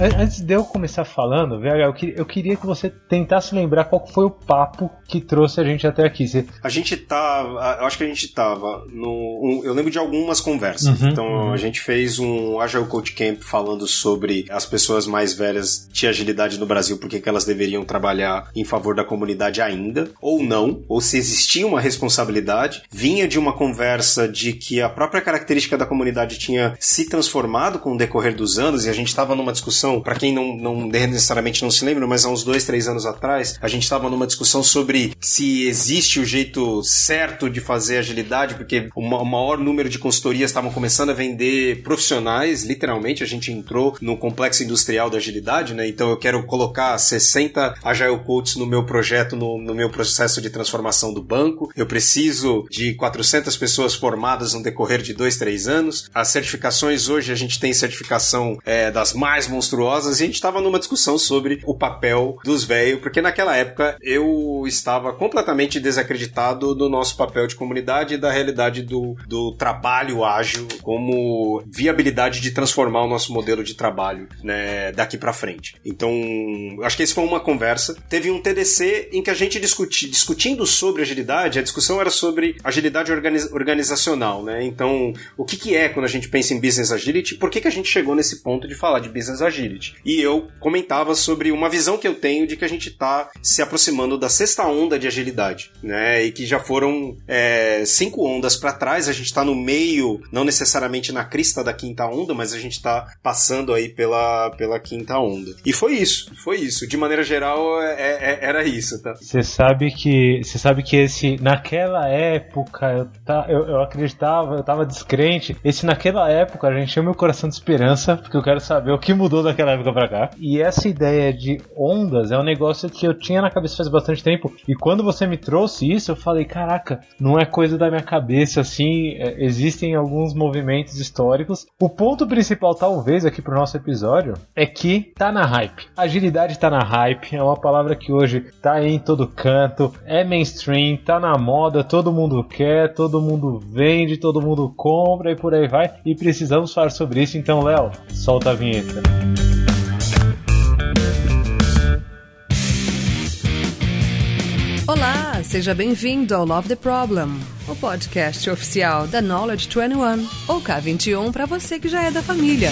Antes de eu começar falando, VH, eu, que, eu queria que você tentasse lembrar qual foi o papo que trouxe a gente até aqui. Você... A gente tava. Eu acho que a gente tava no. Um, eu lembro de algumas conversas. Uhum, então uhum. a gente fez um Agile Coach Camp falando sobre as pessoas mais velhas de agilidade no Brasil, porque que elas deveriam trabalhar em favor da comunidade ainda, ou não, ou se existia uma responsabilidade. Vinha de uma conversa de que a própria característica da comunidade tinha se transformado com o decorrer dos anos, e a gente estava numa discussão discussão, para quem não, não necessariamente não se lembra, mas há uns dois, três anos atrás, a gente estava numa discussão sobre se existe o jeito certo de fazer agilidade, porque o maior número de consultorias estavam começando a vender profissionais, literalmente, a gente entrou no complexo industrial da agilidade, né? Então eu quero colocar 60 Agile Coaches no meu projeto, no, no meu processo de transformação do banco. Eu preciso de 400 pessoas formadas no decorrer de dois, três anos. As certificações hoje a gente tem certificação é, das mais monstruosas monstruosas e a gente estava numa discussão sobre o papel dos velhos, porque naquela época eu estava completamente desacreditado do nosso papel de comunidade e da realidade do, do trabalho ágil como viabilidade de transformar o nosso modelo de trabalho né, daqui para frente. Então, acho que esse foi uma conversa. Teve um TDC em que a gente discuti, discutindo sobre agilidade, a discussão era sobre agilidade organiz, organizacional, né? Então, o que, que é quando a gente pensa em business agility? Por que, que a gente chegou nesse ponto de falar de business agility? E eu comentava sobre uma visão que eu tenho de que a gente está se aproximando da sexta onda de agilidade, né? E que já foram é, cinco ondas para trás, a gente está no meio, não necessariamente na crista da quinta onda, mas a gente está passando aí pela, pela quinta onda. E foi isso, foi isso. De maneira geral, é, é, era isso, tá? Você sabe que você sabe que esse naquela época eu, tá, eu, eu acreditava, eu tava descrente. Esse naquela época a gente tinha meu coração de esperança, porque eu quero saber o que mudou daquela época pra cá. E essa ideia de ondas é um negócio que eu tinha na cabeça faz bastante tempo. E quando você me trouxe isso, eu falei: caraca, não é coisa da minha cabeça assim. É, existem alguns movimentos históricos. O ponto principal, talvez, aqui pro nosso episódio é que tá na hype. Agilidade tá na hype, é uma palavra que hoje tá em todo canto, é mainstream, tá na moda, todo mundo quer, todo mundo vende, todo mundo compra e por aí vai. E precisamos falar sobre isso. Então, Léo, solta a vinheta. Seja bem-vindo ao Love the Problem, o podcast oficial da Knowledge 21, ou K21 para você que já é da família.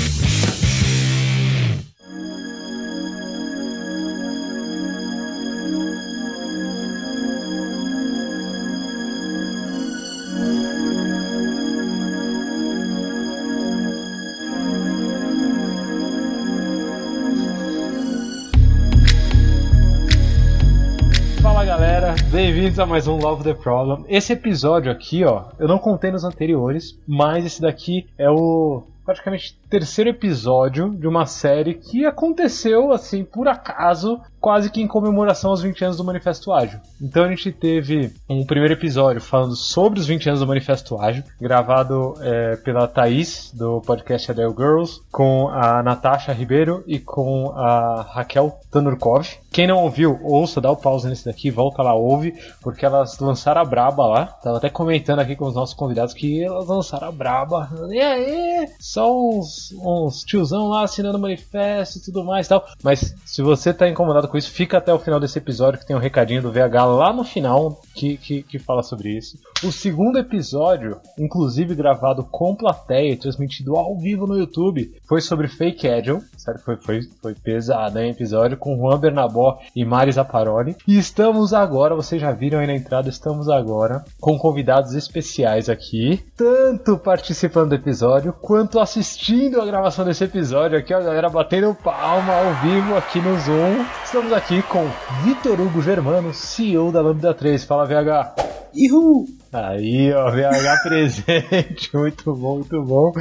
Bem-vindos a mais um Love the Problem. Esse episódio aqui, ó, eu não contei nos anteriores, mas esse daqui é o praticamente terceiro episódio de uma série que aconteceu assim por acaso quase que em comemoração aos 20 anos do Manifesto Ágil. Então a gente teve um primeiro episódio falando sobre os 20 anos do Manifesto Ágil, gravado é, pela Thaís, do podcast Adele Girls, com a Natasha Ribeiro e com a Raquel Tanurkov. Quem não ouviu, ouça, dá o pause nesse daqui, volta lá, ouve, porque elas lançaram a braba lá. Tava até comentando aqui com os nossos convidados que elas lançaram a braba. E aí, só uns, uns tiozão lá assinando manifesto e tudo mais e tal. Mas se você tá incomodado com isso, fica até o final desse episódio que tem um recadinho do VH lá no final que, que, que fala sobre isso. O segundo episódio, inclusive gravado com plateia e transmitido ao vivo no YouTube, foi sobre Fake Agile. Sério, foi, foi, foi pesado, hein? Episódio com Juan Bernabó e Mari Zaparoli. E estamos agora, vocês já viram aí na entrada, estamos agora com convidados especiais aqui, tanto participando do episódio quanto assistindo a gravação desse episódio aqui, ó, a galera batendo palma ao vivo aqui no Zoom. Estamos aqui com Vitor Hugo Germano, CEO da Lambda 3. Fala, VH. Ihu! Aí, ó, VH presente. muito bom, muito bom.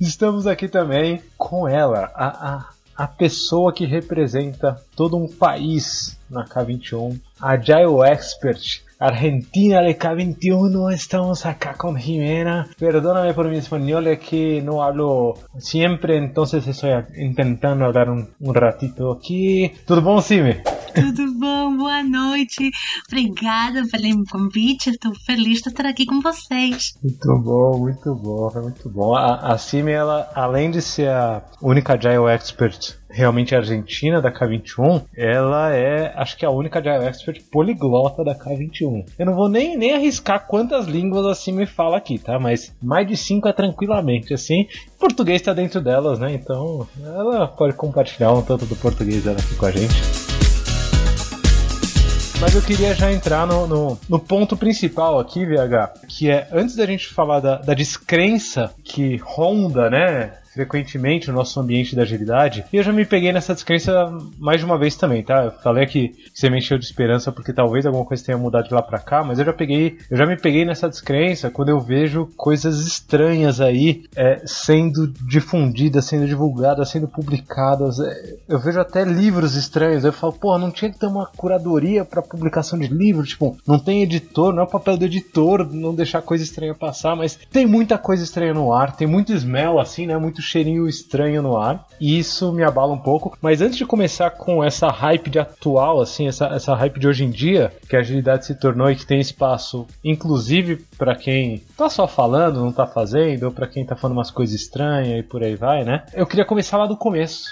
Estamos aqui também com ela, a, a, a pessoa que representa todo um país na K21, Agile Expert, Argentina de K21, estamos acá con Jimena. Perdóname por mi español, es que no hablo siempre, entonces estoy intentando hablar un, ratito aquí. ¿Todo bom, Sime? Tudo bom? Boa noite. Obrigada pelo convite. Estou feliz de estar aqui com vocês. Muito bom, muito bom, muito bom. A, a Simi, ela, além de ser a única Agile Expert realmente argentina da K21, ela é, acho que a única Agile Expert poliglota da K21. Eu não vou nem, nem arriscar quantas línguas a Simi fala aqui, tá? Mas mais de cinco é tranquilamente, assim. Português está dentro delas, né? Então ela pode compartilhar um tanto do português dela aqui com a gente. Mas eu queria já entrar no, no, no, ponto principal aqui, VH, que é antes da gente falar da, da descrença que ronda, né, frequentemente no nosso ambiente da agilidade. E eu já me peguei nessa descrença mais de uma vez também, tá? Eu falei que você me encheu de esperança porque talvez alguma coisa tenha mudado de lá para cá, mas eu já peguei, eu já me peguei nessa descrença quando eu vejo coisas estranhas aí é, sendo difundidas, sendo divulgadas, sendo publicadas. É, eu vejo até livros estranhos. Eu falo, pô, não tinha que ter uma curadoria para publicação de livros, tipo, não tem editor, não é o papel do editor não deixar coisa estranha passar, mas tem muita coisa estranha no ar, tem muito smell assim, né? Muito cheirinho estranho no ar. E isso me abala um pouco. Mas antes de começar com essa hype de atual, assim, essa, essa hype de hoje em dia, que a agilidade se tornou e que tem espaço, inclusive para quem tá só falando, não tá fazendo, ou para quem tá falando umas coisas estranhas e por aí vai, né? Eu queria começar lá do começo.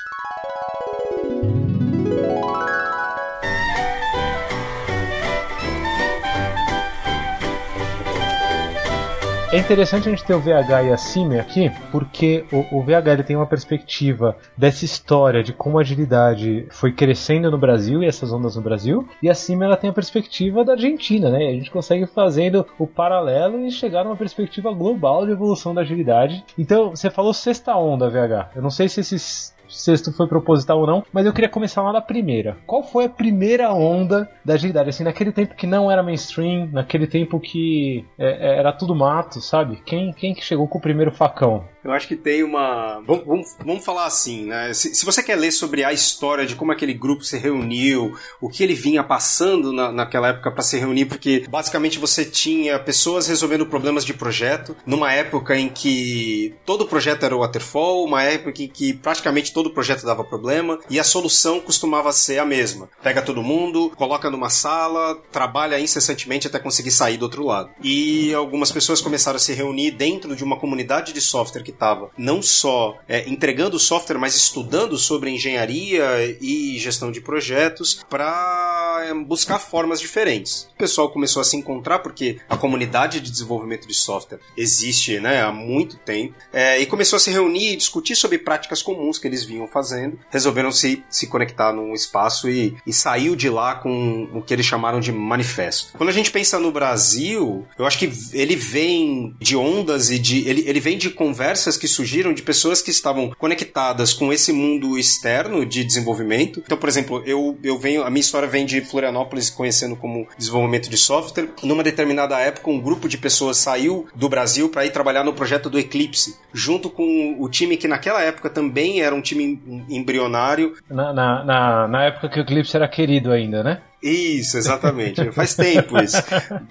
É interessante a gente ter o VH e a Cime aqui, porque o, o, VH ele tem uma perspectiva dessa história de como a agilidade foi crescendo no Brasil e essas ondas no Brasil, e a Cime ela tem a perspectiva da Argentina, né? A gente consegue fazendo o paralelo e chegar numa perspectiva global de evolução da agilidade. Então, você falou sexta onda, VH. Eu não sei se esses sexto foi proposital ou não, mas eu queria começar lá da primeira. Qual foi a primeira onda da agilidade? Assim, naquele tempo que não era mainstream, naquele tempo que é, é era tudo mato, sabe? Quem, quem que chegou com o primeiro facão? Eu acho que tem uma. Vamos, vamos, falar assim, né? Se, se, você quer ler sobre a história de como aquele grupo se reuniu, o que ele vinha passando na, naquela época para se reunir, porque basicamente você tinha pessoas resolvendo problemas de projeto, numa época em que todo projeto era waterfall, uma época em que praticamente todo projeto dava problema, e a solução costumava ser a mesma. Pega todo mundo, coloca numa sala, trabalha incessantemente até conseguir sair do outro lado. E algumas pessoas começaram a se reunir dentro de uma comunidade de software que estava não só é, entregando software, mas estudando sobre engenharia e gestão de projetos para é, buscar formas diferentes. O pessoal começou a se encontrar porque a comunidade de desenvolvimento de software existe né, há muito tempo é, e começou a se reunir e discutir sobre práticas comuns que eles vinham fazendo. Resolveram se, se conectar num espaço e, e saiu de lá com o que eles chamaram de manifesto. Quando a gente pensa no Brasil, eu acho que ele vem de ondas e de. Ele, ele vem de conversas conversas que surgiram de pessoas que estavam conectadas com esse mundo externo de desenvolvimento. Então, por exemplo, eu, eu venho, a minha história vem de Florianópolis conhecendo como desenvolvimento de software. Numa determinada época, um grupo de pessoas saiu do Brasil para ir trabalhar no projeto do Eclipse, junto com o time que naquela época também era um time embrionário. Na, na, na, na época que o Eclipse era querido ainda, né? Isso, exatamente. Faz tempo isso.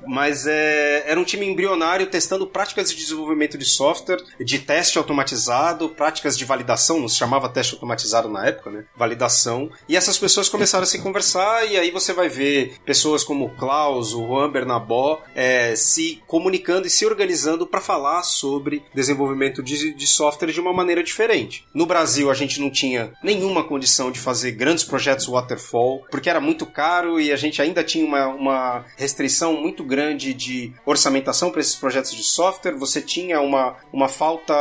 Mas é, era um time embrionário testando práticas de desenvolvimento de software, de teste automatizado, práticas de validação, não se chamava teste automatizado na época, né? Validação. E essas pessoas começaram a se conversar, e aí você vai ver pessoas como o Klaus, o Juan Bernabó, é, se comunicando e se organizando para falar sobre desenvolvimento de, de software de uma maneira diferente. No Brasil, a gente não tinha nenhuma condição de fazer grandes projetos waterfall, porque era muito caro e a gente ainda tinha uma, uma restrição muito grande de orçamentação para esses projetos de software, você tinha uma, uma falta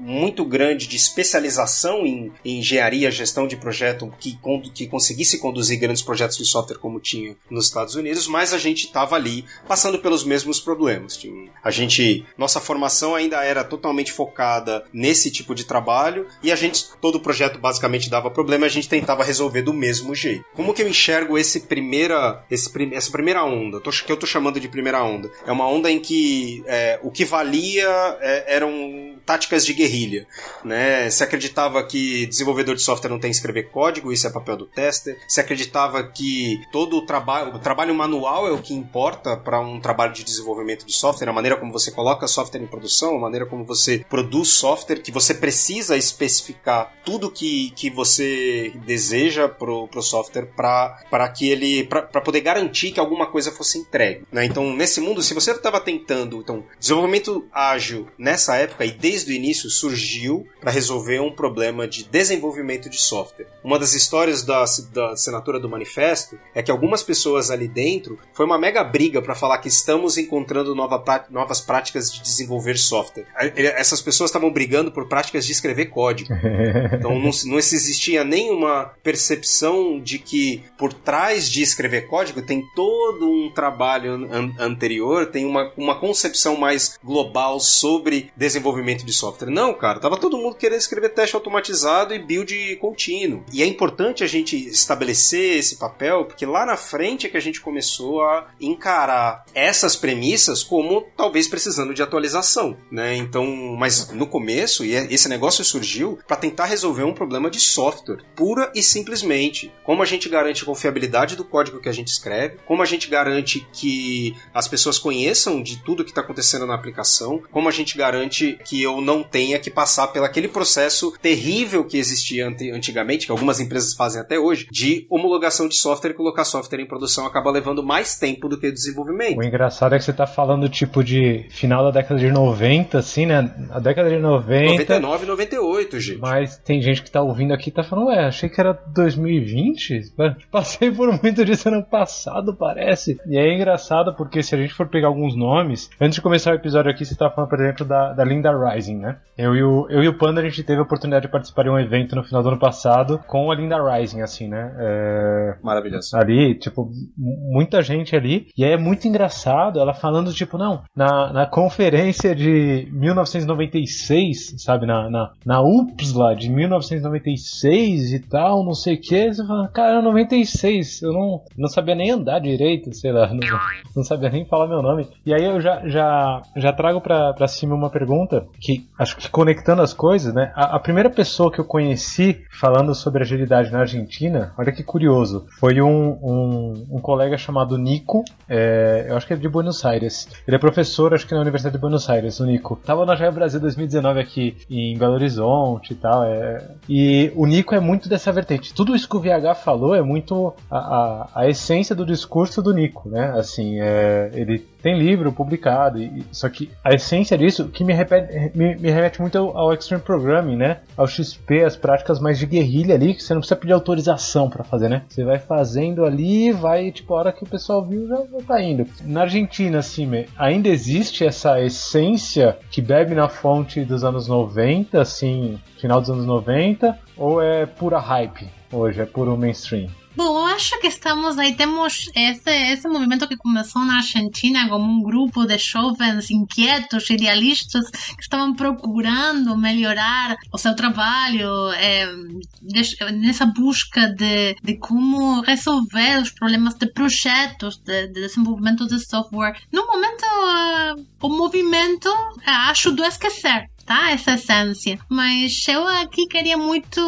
muito grande de especialização em, em engenharia, gestão de projeto que, que conseguisse conduzir grandes projetos de software como tinha nos Estados Unidos, mas a gente estava ali passando pelos mesmos problemas. A gente, nossa formação ainda era totalmente focada nesse tipo de trabalho e a gente, todo projeto basicamente dava problema, a gente tentava resolver do mesmo jeito. Como que eu enxergo esse primeiro primeira, esse, essa primeira onda, que eu tô chamando de primeira onda, é uma onda em que é, o que valia é, eram táticas de guerrilha, né? Se acreditava que desenvolvedor de software não tem que escrever código, isso é papel do tester. Se acreditava que todo o trabalho, o trabalho manual é o que importa para um trabalho de desenvolvimento de software, a maneira como você coloca software em produção, a maneira como você produz software, que você precisa especificar tudo que, que você deseja pro, pro software para que ele para poder garantir que alguma coisa fosse entregue, né? Então, nesse mundo, se você estava tentando, então, desenvolvimento ágil nessa época e desde o início surgiu para resolver um problema de desenvolvimento de software. Uma das histórias da, da assinatura do manifesto é que algumas pessoas ali dentro foi uma mega briga para falar que estamos encontrando nova, novas práticas de desenvolver software. Essas pessoas estavam brigando por práticas de escrever código. Então não, não existia nenhuma percepção de que por trás de escrever código tem todo um trabalho an anterior, tem uma, uma concepção mais global sobre desenvolvimento desenvolvimento de software. Não, cara, tava todo mundo querendo escrever teste automatizado e build contínuo. E é importante a gente estabelecer esse papel, porque lá na frente é que a gente começou a encarar essas premissas como talvez precisando de atualização, né? Então, mas no começo, e é, esse negócio surgiu para tentar resolver um problema de software, pura e simplesmente. Como a gente garante a confiabilidade do código que a gente escreve, como a gente garante que as pessoas conheçam de tudo que está acontecendo na aplicação, como a gente garante que eu não tenha que passar pelo aquele processo terrível que existia antigamente, que algumas empresas fazem até hoje, de homologação de software e colocar software em produção acaba levando mais tempo do que o desenvolvimento. O engraçado é que você tá falando tipo de final da década de 90, assim, né? A década de 90. 99 98, gente. Mas tem gente que tá ouvindo aqui e tá falando, ué, achei que era 2020. Passei por muito disso ano passado, parece. E é engraçado porque se a gente for pegar alguns nomes, antes de começar o episódio aqui, você tá falando, por exemplo, da, da Linda Rising, né? Eu e, o, eu e o Panda, a gente teve a oportunidade de participar de um evento no final do ano passado com a Linda Rising, assim, né? É... Maravilhoso. Ali, tipo, muita gente ali. E aí é muito engraçado ela falando, tipo, não, na, na conferência de 1996, sabe? Na, na, na UPSLA de 1996 e tal, não sei o que. Você fala, cara, 96, eu não, não sabia nem andar direito, sei lá, não, não sabia nem falar meu nome. E aí eu já, já, já trago pra, pra cima uma pergunta que acho que conectando as coisas, né? A, a, primeira pessoa que eu conheci falando sobre agilidade na Argentina, olha que curioso, foi um, um, um colega chamado Nico, é, eu acho que é de Buenos Aires. Ele é professor, acho que na Universidade de Buenos Aires, o Nico. Tava na Jaia Brasil 2019 aqui em Belo Horizonte e tal. É, e o Nico é muito dessa vertente. Tudo isso que o VH falou é muito a, a, a essência do discurso do Nico, né? Assim, é, ele tem livro publicado, e, só que a essência disso, que me, repete, me, me remete muito ao, ao, Extreme Programming, né? Ao XP, as práticas mais de guerrilha ali, que você não precisa pedir autorização para fazer, né? Você vai fazendo ali, vai, tipo, a hora que o pessoal viu, já, já tá indo. Na Argentina, assim, ainda existe essa essência que bebe na fonte dos anos 90, assim, final dos anos 90, ou é pura hype hoje, é puro mainstream? Bom, eu acho que estamos aí, temos esse, esse movimento que começou na Argentina como um grupo de jovens inquietos, idealistas, que estavam procurando melhorar o seu trabalho, é, nessa busca de, de como resolver os problemas de projetos de, de desenvolvimento de software. No momento, uh, o movimento uh, ajudou a esquecer tá? Essa essência. Mas eu aqui queria muito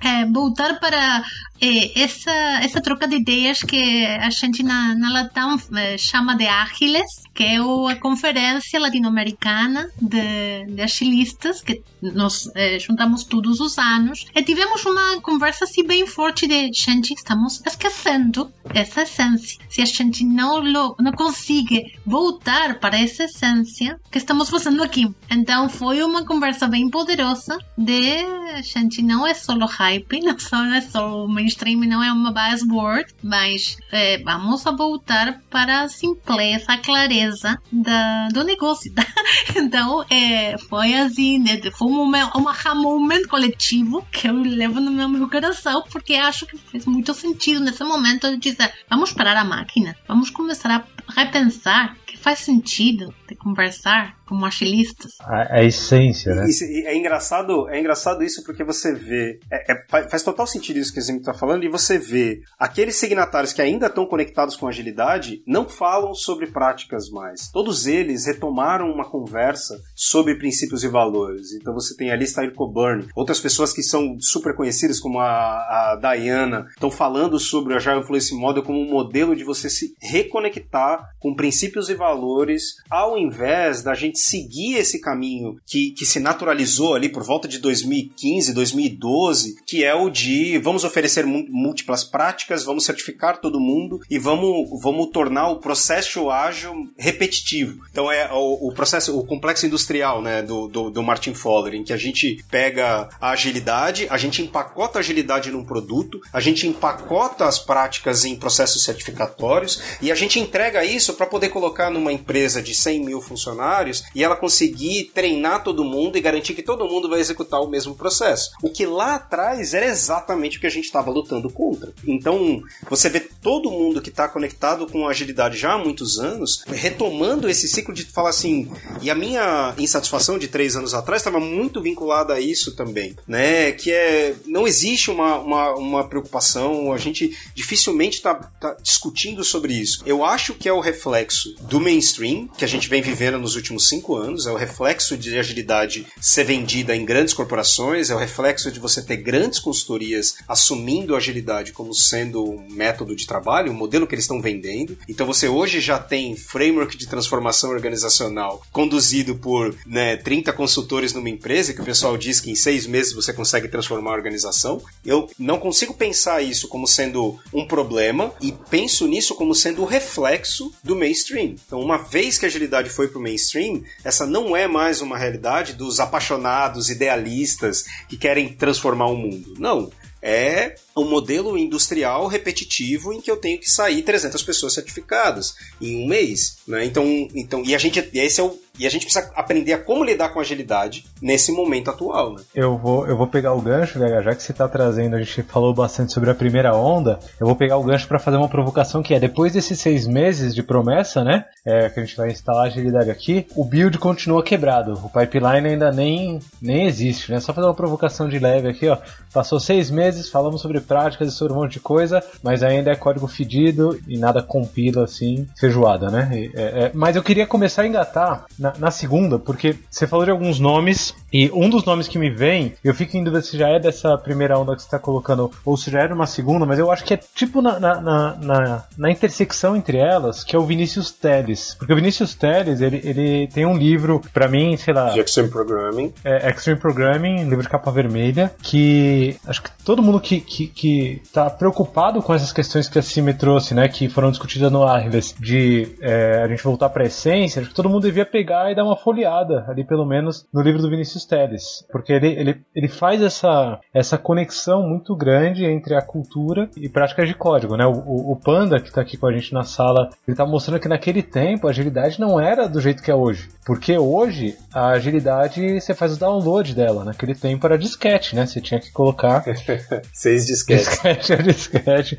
é, voltar para é, essa, essa troca de ideias que a gente na, na Latam é, chama de Ágiles, que é a conferência latino-americana de, de agilistas, que nos é, juntamos todos os anos, e tivemos uma conversa assim bem forte de, gente, estamos esquecendo essa essência. Se a gente não, não consegue voltar para essa essência, que estamos fazendo aqui? Então foi uma conversa bem poderosa de, gente, não é só hype, não é só uma mainstream não é uma buzzword, mas é, vamos voltar para a simpleza, a clareza da, do negócio. Tá? Então, é, foi assim, né? foi um, um aha moment coletivo que eu levo no meu, coração, porque acho que fez muito sentido nesse momento de dizer, vamos parar a máquina, vamos começar a repensar que faz sentido conversar como agilistas. A, a essência, né? Isso, é engraçado, é engraçado isso porque você vê, é, é, faz total sentido isso que o está falando e você vê aqueles signatários que ainda estão conectados com agilidade não falam sobre práticas mais. Todos eles retomaram uma conversa sobre princípios e valores. Então você tem a lista Coburn, outras pessoas que são super conhecidas como a, a Diana estão falando sobre o Agile Influence Model como um modelo de você se reconectar com princípios e valores ao invés da gente seguir esse caminho que, que se naturalizou ali por volta de 2015, 2012, que é o de vamos oferecer múltiplas práticas, vamos certificar todo mundo e vamos, vamos tornar o processo ágil repetitivo. Então é o, o processo, o complexo industrial né, do, do, do Martin Fowler, em que a gente pega a agilidade, a gente empacota a agilidade num produto, a gente empacota as práticas em processos certificatórios e a gente entrega isso para poder colocar numa empresa de 100 mil funcionários e ela conseguir treinar todo mundo e garantir que todo mundo vai executar o mesmo processo. O que lá atrás era exatamente o que a gente estava lutando contra. Então, você vê todo mundo que está conectado com agilidade já há muitos anos retomando esse ciclo de falar assim. E a minha insatisfação de três anos atrás estava muito vinculada a isso também, né? Que é não existe uma, uma, uma preocupação, a gente dificilmente está tá discutindo sobre isso. Eu acho que é o reflexo do mainstream que a gente vem vivendo nos últimos cinco anos, é o reflexo de agilidade ser vendida em grandes corporações, é o reflexo de você ter grandes consultorias assumindo agilidade como sendo um método de trabalho, um modelo que eles estão vendendo. Então você hoje já tem framework de transformação organizacional conduzido por né, 30 consultores numa empresa, que o pessoal diz que em seis meses você consegue transformar a organização. Eu não consigo pensar isso como sendo um problema e penso nisso como sendo o reflexo do mainstream. Então, uma vez que a agilidade foi para o mainstream, essa não é mais uma realidade dos apaixonados, idealistas que querem transformar o mundo. Não é um modelo industrial repetitivo em que eu tenho que sair 300 pessoas certificadas em um mês, né? Então, então e a gente esse é o e a gente precisa aprender a como lidar com agilidade nesse momento atual, né? Eu vou, eu vou pegar o gancho, né, já que você está trazendo, a gente falou bastante sobre a primeira onda, eu vou pegar o gancho para fazer uma provocação que é, depois desses seis meses de promessa, né, é, que a gente vai instalar agilidade aqui, o build continua quebrado, o pipeline ainda nem, nem existe, né? Só fazer uma provocação de leve aqui, ó, passou seis meses, falamos sobre práticas e sobre um monte de coisa, mas ainda é código fedido e nada compila assim, feijoada, né? É, é, mas eu queria começar a engatar na, na, segunda, porque você falou de alguns nomes, e um dos nomes que me vem, eu fico em dúvida se já é dessa primeira onda que você está colocando, ou se já era uma segunda, mas eu acho que é tipo na, na, na, na intersecção entre elas, que é o Vinícius Teles. Porque o Vinícius Teles, ele, ele tem um livro, para mim, sei lá. De Extreme Programming. É, Extreme Programming, livro de capa vermelha, que acho que todo mundo que, que, que tá preocupado com essas questões que a Cime trouxe, né, que foram discutidas no Arles, de é, a gente voltar pra essência, acho que todo mundo devia pegar pegar e dar uma folheada ali, pelo menos, no livro do Vinícius Teles. Porque ele, ele, ele faz essa, essa conexão muito grande entre a cultura e práticas de código, né? O, o, o Panda, que está aqui com a gente na sala, ele está mostrando que naquele tempo a agilidade não era do jeito que é hoje. Porque hoje a agilidade você faz o download dela. Naquele tempo era disquete, né? Você tinha que colocar. Seis disquetes. Disquete é disquete.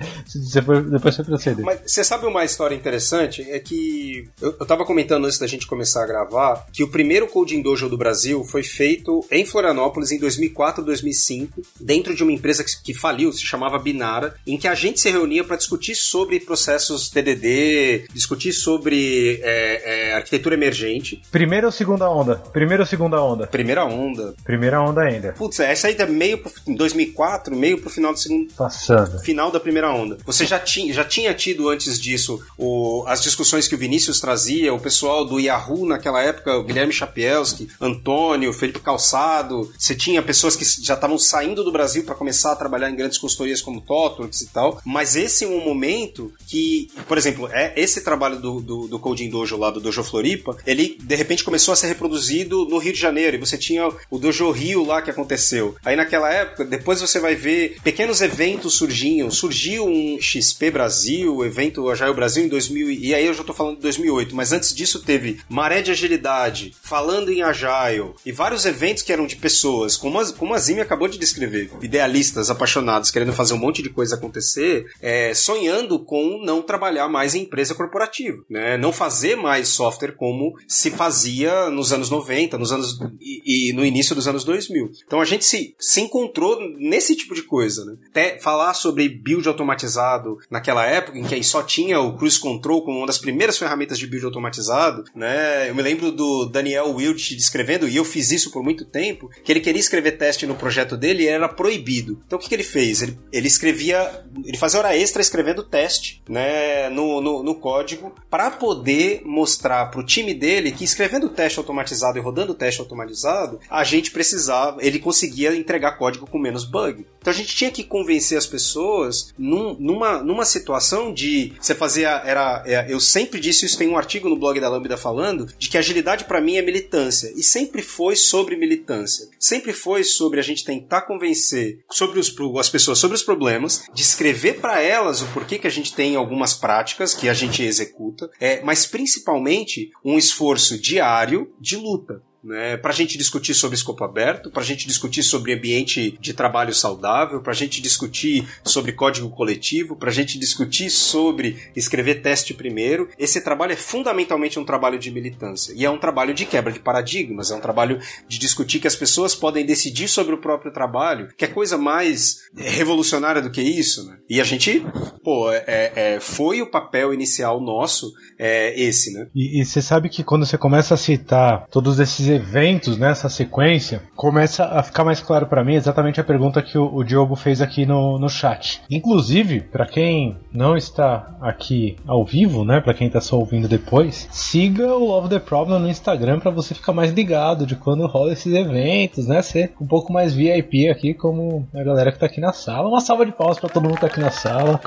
Depois, depois você proceder. Mas você sabe uma história interessante? É que eu, eu tava comentando antes da gente começar a gravar que o primeiro Coding Dojo do Brasil foi feito em Florianópolis em 2004, 2005, dentro de uma empresa que, que faliu, se chamava Binara, em que a gente se reunia para discutir sobre processos TDD, discutir sobre é, é, arquitetura emergente. Primeira ou segunda onda? Primeira ou segunda onda? Primeira onda. Primeira onda ainda. Putz, essa aí tá meio pro, em 2004, meio pro final do segundo. Passando. Final da primeira onda. Você já tinha, já tinha tido antes disso o, as discussões que o Vinícius trazia, o pessoal do Yahoo naquela época, o Guilherme Chapelski, Antônio, Felipe Calçado. Você tinha pessoas que já estavam saindo do Brasil para começar a trabalhar em grandes consultorias como Totorx e tal. Mas esse é um momento que, por exemplo, é esse trabalho do, do, do Coding Dojo lá do Dojo Floripa, ele de repente começou a ser reproduzido no Rio de Janeiro. E você tinha o Dojo Rio lá que aconteceu. Aí naquela época, depois você vai ver pequenos vários eventos surgiam. Surgiu um XP Brasil, evento Agile Brasil em 2000, e aí eu já tô falando de 2008, mas antes disso teve Maré de Agilidade, Falando em Agile, e vários eventos que eram de pessoas, como a, como a Zimi acabou de descrever, idealistas, apaixonados, querendo fazer um monte de coisa acontecer, é, sonhando com não trabalhar mais em empresa corporativa, né? Não fazer mais software como se fazia nos anos 90, nos anos e, e no início dos anos 2000. Então a gente se, se encontrou nesse tipo de coisa, né? Até falar sobre build automatizado naquela época em que só tinha o Cruise Control como uma das primeiras ferramentas de build automatizado, né? Eu me lembro do Daniel Wilt descrevendo, e eu fiz isso por muito tempo, que ele queria escrever teste no projeto dele e era proibido. Então o que, que ele fez? Ele, ele escrevia, ele fazia hora extra escrevendo teste, né? No, no, no código, para poder mostrar para o time dele que escrevendo teste automatizado e rodando teste automatizado, a gente precisava, ele conseguia entregar código com menos bug. Então a gente tinha que convencer as pessoas num, numa, numa situação de você fazia era é, eu sempre disse isso tem um artigo no blog da Lambda falando de que agilidade para mim é militância. E sempre foi sobre militância. Sempre foi sobre a gente tentar convencer sobre os, as pessoas sobre os problemas descrever para elas o porquê que a gente tem algumas práticas que a gente executa é mas principalmente um esforço diário de luta né, para a gente discutir sobre escopo aberto, para a gente discutir sobre ambiente de trabalho saudável, para a gente discutir sobre código coletivo, para a gente discutir sobre escrever teste primeiro. Esse trabalho é fundamentalmente um trabalho de militância e é um trabalho de quebra de paradigmas, é um trabalho de discutir que as pessoas podem decidir sobre o próprio trabalho, que é coisa mais revolucionária do que isso, né? E a gente, pô, é, é, foi o papel inicial nosso é, esse, né? E você sabe que quando você começa a citar todos esses eventos nessa sequência, começa a ficar mais claro para mim exatamente a pergunta que o, o Diogo fez aqui no, no chat. Inclusive, para quem não está aqui ao vivo, né, para quem tá só ouvindo depois, siga o Love the Problem no Instagram para você ficar mais ligado de quando rola esses eventos, né, ser um pouco mais VIP aqui como a galera que tá aqui na sala. Uma salva de palmas para todo mundo que tá aqui na sala.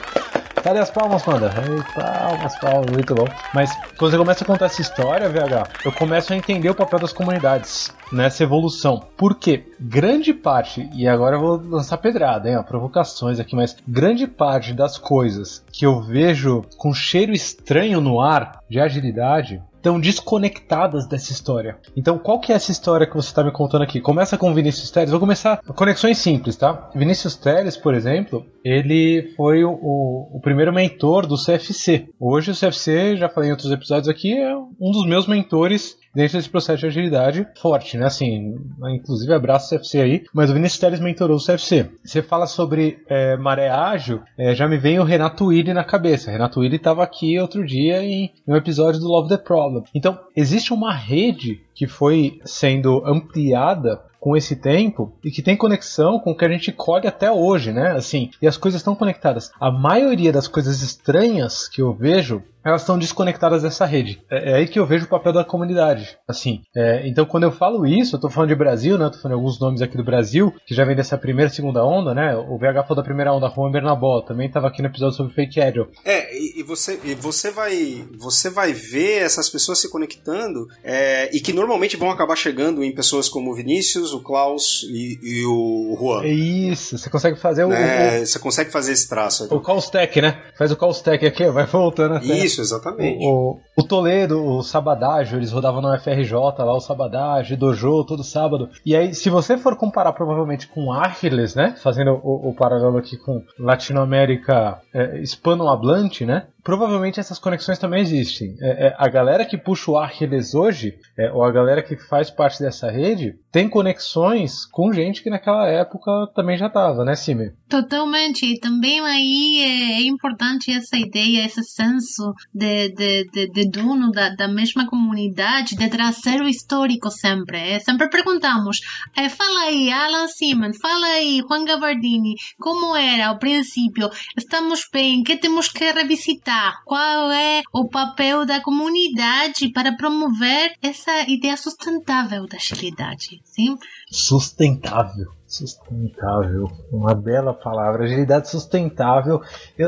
Cadê as palmas, Panda? palmas, palmas, muito bom. Mas quando você começa a contar essa história, VH, eu começo a entender o papel das comunidades nessa evolução. Porque grande parte, e agora eu vou lançar pedrada, hein, provocações aqui, mas grande parte das coisas que eu vejo com cheiro estranho no ar de agilidade estão desconectadas dessa história. Então, qual que é essa história que você está me contando aqui? Começa com Vinícius Teles. Vou começar conexões simples, tá? Vinícius Teles, por exemplo, ele foi o, o, primeiro mentor do CFC. Hoje o CFC, já falei em outros episódios aqui, é um dos meus mentores dentro desse processo de agilidade forte, né? Assim, inclusive abraço o CFC aí, mas o Vinícius Teles mentorou o CFC. Você fala sobre é, maré ágil, é, já me vem o Renato Willi na cabeça. Renato Willi estava aqui outro dia em, em um episódio do Love the Problem. Então, existe uma rede que foi sendo ampliada com esse tempo e que tem conexão com o que a gente colhe até hoje, né? Assim, e as coisas estão conectadas. A maioria das coisas estranhas que eu vejo elas estão desconectadas dessa rede. É, é, aí que eu vejo o papel da comunidade. Assim, é, então quando eu falo isso, eu estou falando de Brasil, né? Eu tô falando alguns nomes aqui do Brasil, que já vem dessa primeira e segunda onda, né? O VH falou da primeira onda, Juan Bernabó, também estava aqui no episódio sobre Fake Agile. É, e, e, você, e você vai você vai ver essas pessoas se conectando é, e que normalmente vão acabar chegando em pessoas como o Vinícius, o Klaus e, e o Juan. É isso, você consegue fazer o, é, o, Você consegue fazer esse traço. O call stack, né? Faz o call stack aqui, vai voltando até. Isso. Isso, exatamente. O, o, Toledo, o Sabadágio, eles rodavam no FRJ lá, o Sabadágio, Dojo, todo sábado. E aí, se você for comparar provavelmente com Archiles, né? Fazendo o, o paralelo aqui com Latinoamérica é, hispanohablante, né? provavelmente essas conexões também existem. É, é, a galera que puxa o Archiles hoje, é, ou a galera que faz parte dessa rede, tem conexões com gente que naquela época também já estava, né, Simi? Totalmente. E também aí é, é, importante essa ideia, esse senso de, de, de, de dono da, da mesma comunidade, de trazer o histórico sempre. É, sempre perguntamos, é, fala aí, Alan Simon, fala aí, Juan Gabardini, como era ao princípio? Estamos bem? que temos que revisitar? qual é o papel da comunidade para promover essa ideia sustentável da agilidade. Sim? Sustentável. Sustentável, uma bela palavra. Agilidade sustentável.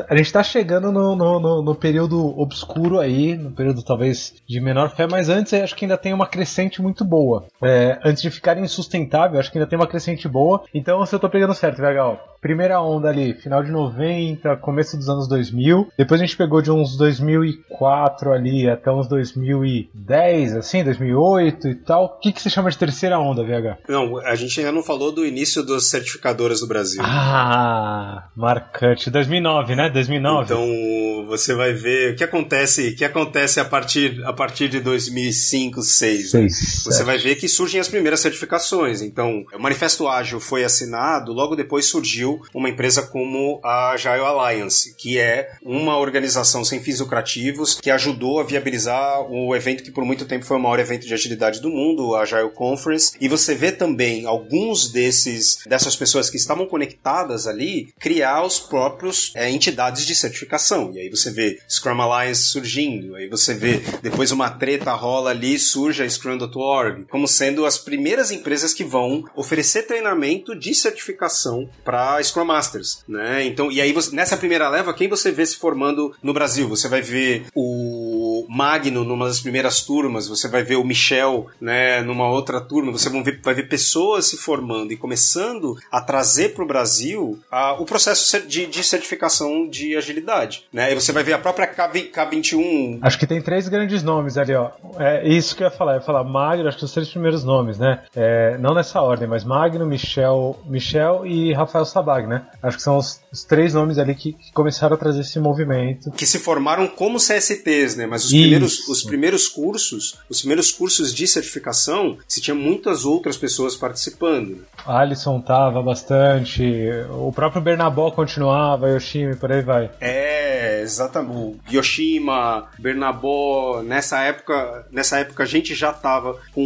A gente está chegando no, no, no, no, período obscuro aí, no período talvez de menor fé, mas antes acho que ainda tem uma crescente muito boa. É, antes de ficar insustentável, acho que ainda tem uma crescente boa. Então, se eu estou pegando certo, VH, primeira onda ali, final de 90, começo dos anos 2000. Depois a gente pegou de uns 2004 ali até uns 2010, assim, 2008 e tal. O que, que você chama de terceira onda, VH? Não, a gente ainda não falou do início dos certificadoras do Brasil. Ah, marcante. 2009, né? 2009. Então, você vai ver o que acontece, o que acontece a partir, a partir de 2005, 2006. Né? Você vai ver que surgem as primeiras certificações. Então, o Manifesto Ágil foi assinado, logo depois surgiu uma empresa como a Agile Alliance, que é uma organização sem fins lucrativos que ajudou a viabilizar o evento que por muito tempo foi o maior evento de agilidade do mundo, o Agile Conference. E você vê também alguns desses dessas pessoas que estavam conectadas ali criar os próprios é, entidades de certificação. E aí você vê Scrum Alliance surgindo, aí você vê depois uma treta rola ali, surge a Scrum.org, como sendo as primeiras empresas que vão oferecer treinamento de certificação para Scrum Masters, né? Então, e aí você, nessa primeira leva, quem você vê se formando no Brasil? Você vai ver o Magno numa das primeiras turmas, você vai ver o Michel, né, numa outra turma, você vai ver, vai ver pessoas se formando e começando a trazer para o Brasil a, o processo de, de, certificação de agilidade, né? E você vai ver a própria K, K21. Acho que tem três grandes nomes ali, ó. É isso que eu ia falar, eu ia falar Magno, acho que os três primeiros nomes, né? É, não nessa ordem, mas Magno, Michel, Michel e Rafael Sabag né? Acho que são os, os três nomes ali que, que, começaram a trazer esse movimento. Que se formaram como CSTs, né? Mas os primeiros, os primeiros cursos, os primeiros cursos de certificação, se tinha muitas outras pessoas participando. Alisson tava bastante, o próprio Bernabó continuava, Yoshimi, por aí vai. É, exatamente. Yoshima, Bernabó, nessa época, nessa época a gente já tava com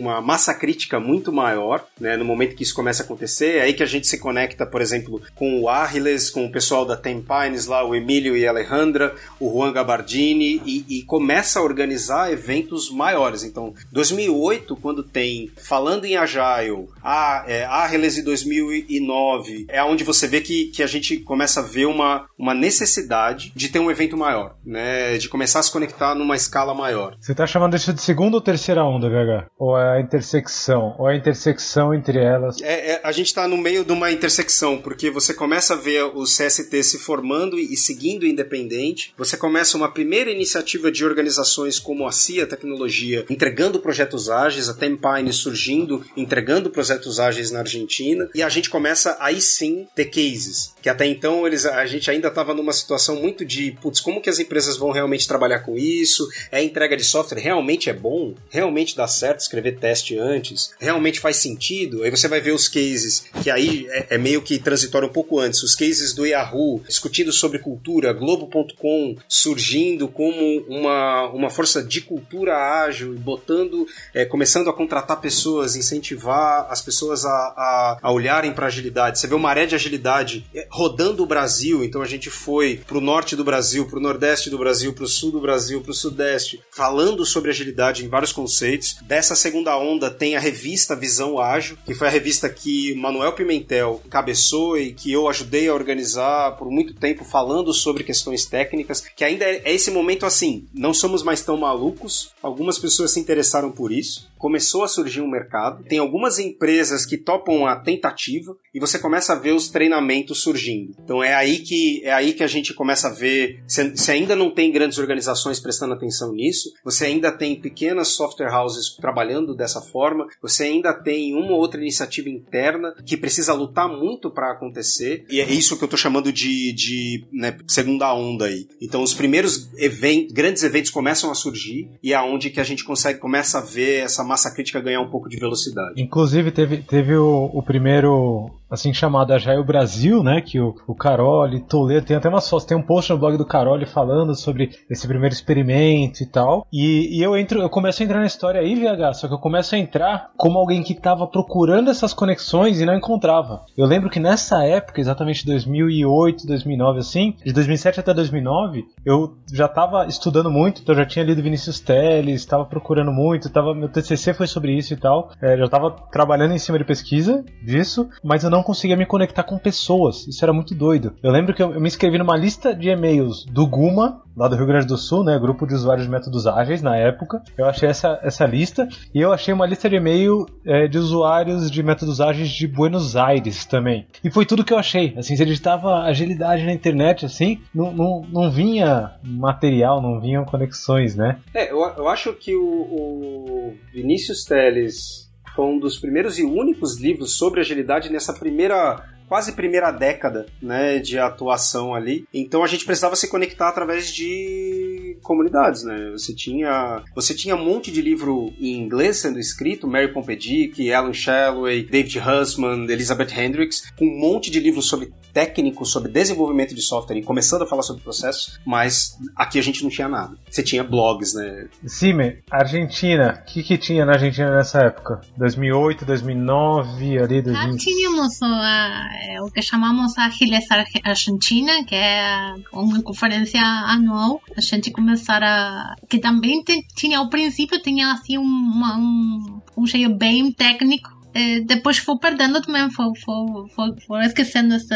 uma massa crítica muito maior, né? No momento que isso começa a acontecer, é aí que a gente se conecta por exemplo, com o Arles, com o pessoal da Ten Pines lá, o Emílio e a Alejandra, o Juan Gabardini, e, e começa a organizar eventos maiores. Então, 2008, quando tem Falando em Agile, a é, Arles de 2009, é onde você vê que, que a gente começa a ver uma, uma necessidade de ter um evento maior, né? De começar a se conectar numa escala maior. Você está chamando isso de segunda ou terceira onda, VH? Ou é a intersecção? Ou é a intersecção entre elas? É, é a gente está no meio de uma intersecção porque você começa a ver o CST se formando e seguindo independente, você começa uma primeira iniciativa de organizações como a CIA Tecnologia entregando projetos ágeis, a Tempine surgindo, entregando projetos ágeis na Argentina, e a gente começa aí sim ter cases, que até então eles, a gente ainda estava numa situação muito de, putz, como que as empresas vão realmente trabalhar com isso? É entrega de software realmente é bom? Realmente dá certo escrever teste antes? Realmente faz sentido? Aí você vai ver os cases que aí é, é meio que transitório um pouco antes, os cases do Yahoo discutindo sobre cultura, Globo.com surgindo como uma, uma força de cultura ágil e botando, é, começando a contratar pessoas, incentivar as pessoas a, a, a olharem para agilidade. Você vê uma maré de agilidade é, rodando o Brasil, então a gente foi para o norte do Brasil, para o nordeste do Brasil, para o sul do Brasil, para o sudeste, falando sobre agilidade em vários conceitos. Dessa segunda onda tem a revista Visão Ágil, que foi a revista que Manuel Pimentel cabeçou começou e que eu ajudei a organizar por muito tempo falando sobre questões técnicas, que ainda é esse momento assim, não somos mais tão malucos, algumas pessoas se interessaram por isso, começou a surgir um mercado, tem algumas empresas que topam a tentativa e você começa a ver os treinamentos surgindo. Então é aí que é aí que a gente começa a ver, se, se ainda não tem grandes organizações prestando atenção nisso, você ainda tem pequenas software houses trabalhando dessa forma, você ainda tem uma ou outra iniciativa interna que precisa lutar muito para acontecer, e é isso que eu estou chamando de, de né, segunda onda aí. Então os primeiros eventos, grandes eventos começam a surgir e é onde que a gente consegue começa a ver essa massa crítica ganhar um pouco de velocidade. Inclusive teve, teve o, o primeiro assim chamado Agile Brasil, né? Que o, o Carole, Toledo, tem até umas fotos, tem um post no blog do Carole falando sobre esse primeiro experimento e tal. E, e eu entro, eu começo a entrar na história aí, VH, só que eu começo a entrar como alguém que estava procurando essas conexões e não encontrava. Eu lembro que nessa época, exatamente 2008, 2009, assim, de 2007 até 2009, eu já estava estudando muito, então eu já tinha lido Vinícius Teles, estava procurando muito, tava, meu TCC foi sobre isso e tal. É, já estava trabalhando em cima de pesquisa disso, mas eu não conseguia me conectar com pessoas. Isso era muito doido. Eu lembro que eu, eu me inscrevi numa lista de e-mails do Guma, lá do Rio Grande do Sul, né, grupo de usuários de métodos ágeis na época. Eu achei essa, essa lista e eu achei uma lista de e-mail é, de usuários de métodos ágeis de Buenos Aires também. E foi tudo que eu achei. Assim, você digitava agilidade na internet, assim, não, não, não vinha material, não vinham conexões, né? É, eu, eu acho que o, o Vinícius Teles foi um dos primeiros e únicos livros sobre agilidade nessa primeira quase primeira década né, de atuação ali. Então a gente precisava se conectar através de comunidades, né? Você tinha, você tinha um monte de livro em inglês sendo escrito, Mary Pompedic, Alan Shalloway, David Hussman, Elizabeth Hendricks, um monte de livros sobre técnico, sobre desenvolvimento de software e começando a falar sobre processos, mas aqui a gente não tinha nada. Você tinha blogs, né? Sim, Argentina, o que, que tinha na Argentina nessa época? 2008, 2009, ali, 2000... Ah, tínhamos a é, o que chamamos Agiles Argentina, que é uma conferência anual. A gente começar a. que também tinha, ao princípio, tinha assim uma, um, um jeito bem técnico eh, depois foi perdendo também, foi, foi, foi esquecendo esse,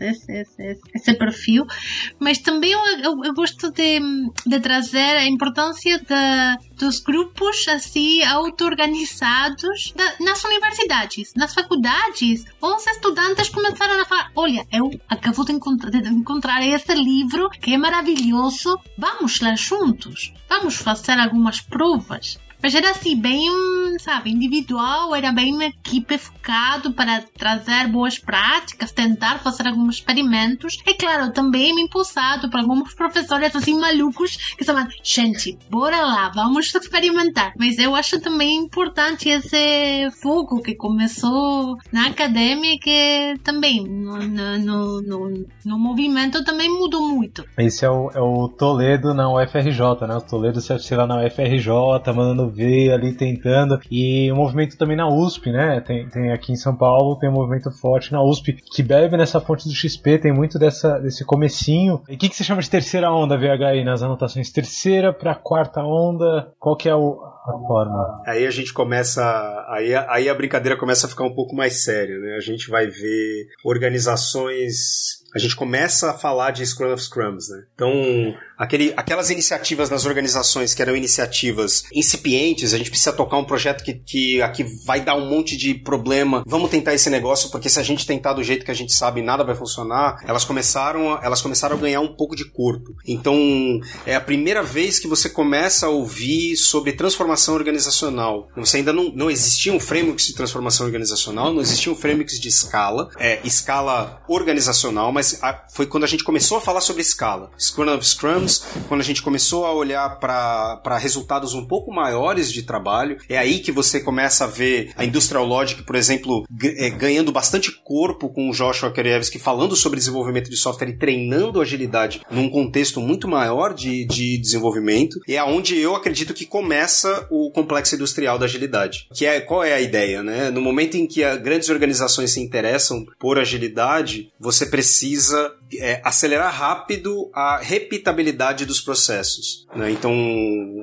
esse, esse, esse, perfil. Mas também eu, eu, gosto de, de, trazer a importância dos grupos assim auto-organizados nas universidades, nas faculdades. Os estudantes começaram a falar: Olha, eu acabo de encontrar, de encontrar esse livro que é maravilhoso, vamos ler juntos, vamos fazer algumas provas. Mas era assim, bem, sabe, individual, era bem uma equipe focado para trazer boas práticas, tentar fazer alguns experimentos. E claro, também impulsado por alguns professores assim malucos que estavam, gente, bora lá, vamos experimentar. Mas eu acho também importante esse foco que começou na academia que também no, no, no, no movimento também mudou muito. Esse é o, é o Toledo na UFRJ, né? O Toledo se lá na UFRJ, mandando ver ali tentando. E o movimento também na USP, né? Tem, tem aqui em São Paulo, tem um movimento forte na USP que bebe nessa fonte do XP, tem muito dessa, desse comecinho. E o que, que você chama de terceira onda, VH, aí nas anotações? Terceira para quarta onda? Qual que é o, a forma? Aí a gente começa. Aí, aí a brincadeira começa a ficar um pouco mais séria, né? A gente vai ver organizações a gente começa a falar de Scrum of Scrums, né? Então, aquele, aquelas iniciativas nas organizações que eram iniciativas incipientes, a gente precisa tocar um projeto que, que aqui vai dar um monte de problema, vamos tentar esse negócio, porque se a gente tentar do jeito que a gente sabe, nada vai funcionar, elas começaram, elas começaram a ganhar um pouco de corpo. Então, é a primeira vez que você começa a ouvir sobre transformação organizacional. Você ainda não, não existiam frameworks de transformação organizacional, não existiam frameworks de escala, é, escala organizacional, mas a, foi quando a gente começou a falar sobre escala. Scrum of Scrums, quando a gente começou a olhar para resultados um pouco maiores de trabalho, é aí que você começa a ver a Industrial Logic, por exemplo, é, ganhando bastante corpo com o Joshua Kerevsky falando sobre desenvolvimento de software e treinando agilidade num contexto muito maior de, de desenvolvimento. E é onde eu acredito que começa o complexo industrial da agilidade. Que é qual é a ideia, né? No momento em que grandes organizações se interessam por agilidade, você precisa é, acelerar rápido a repitabilidade dos processos. Né? Então,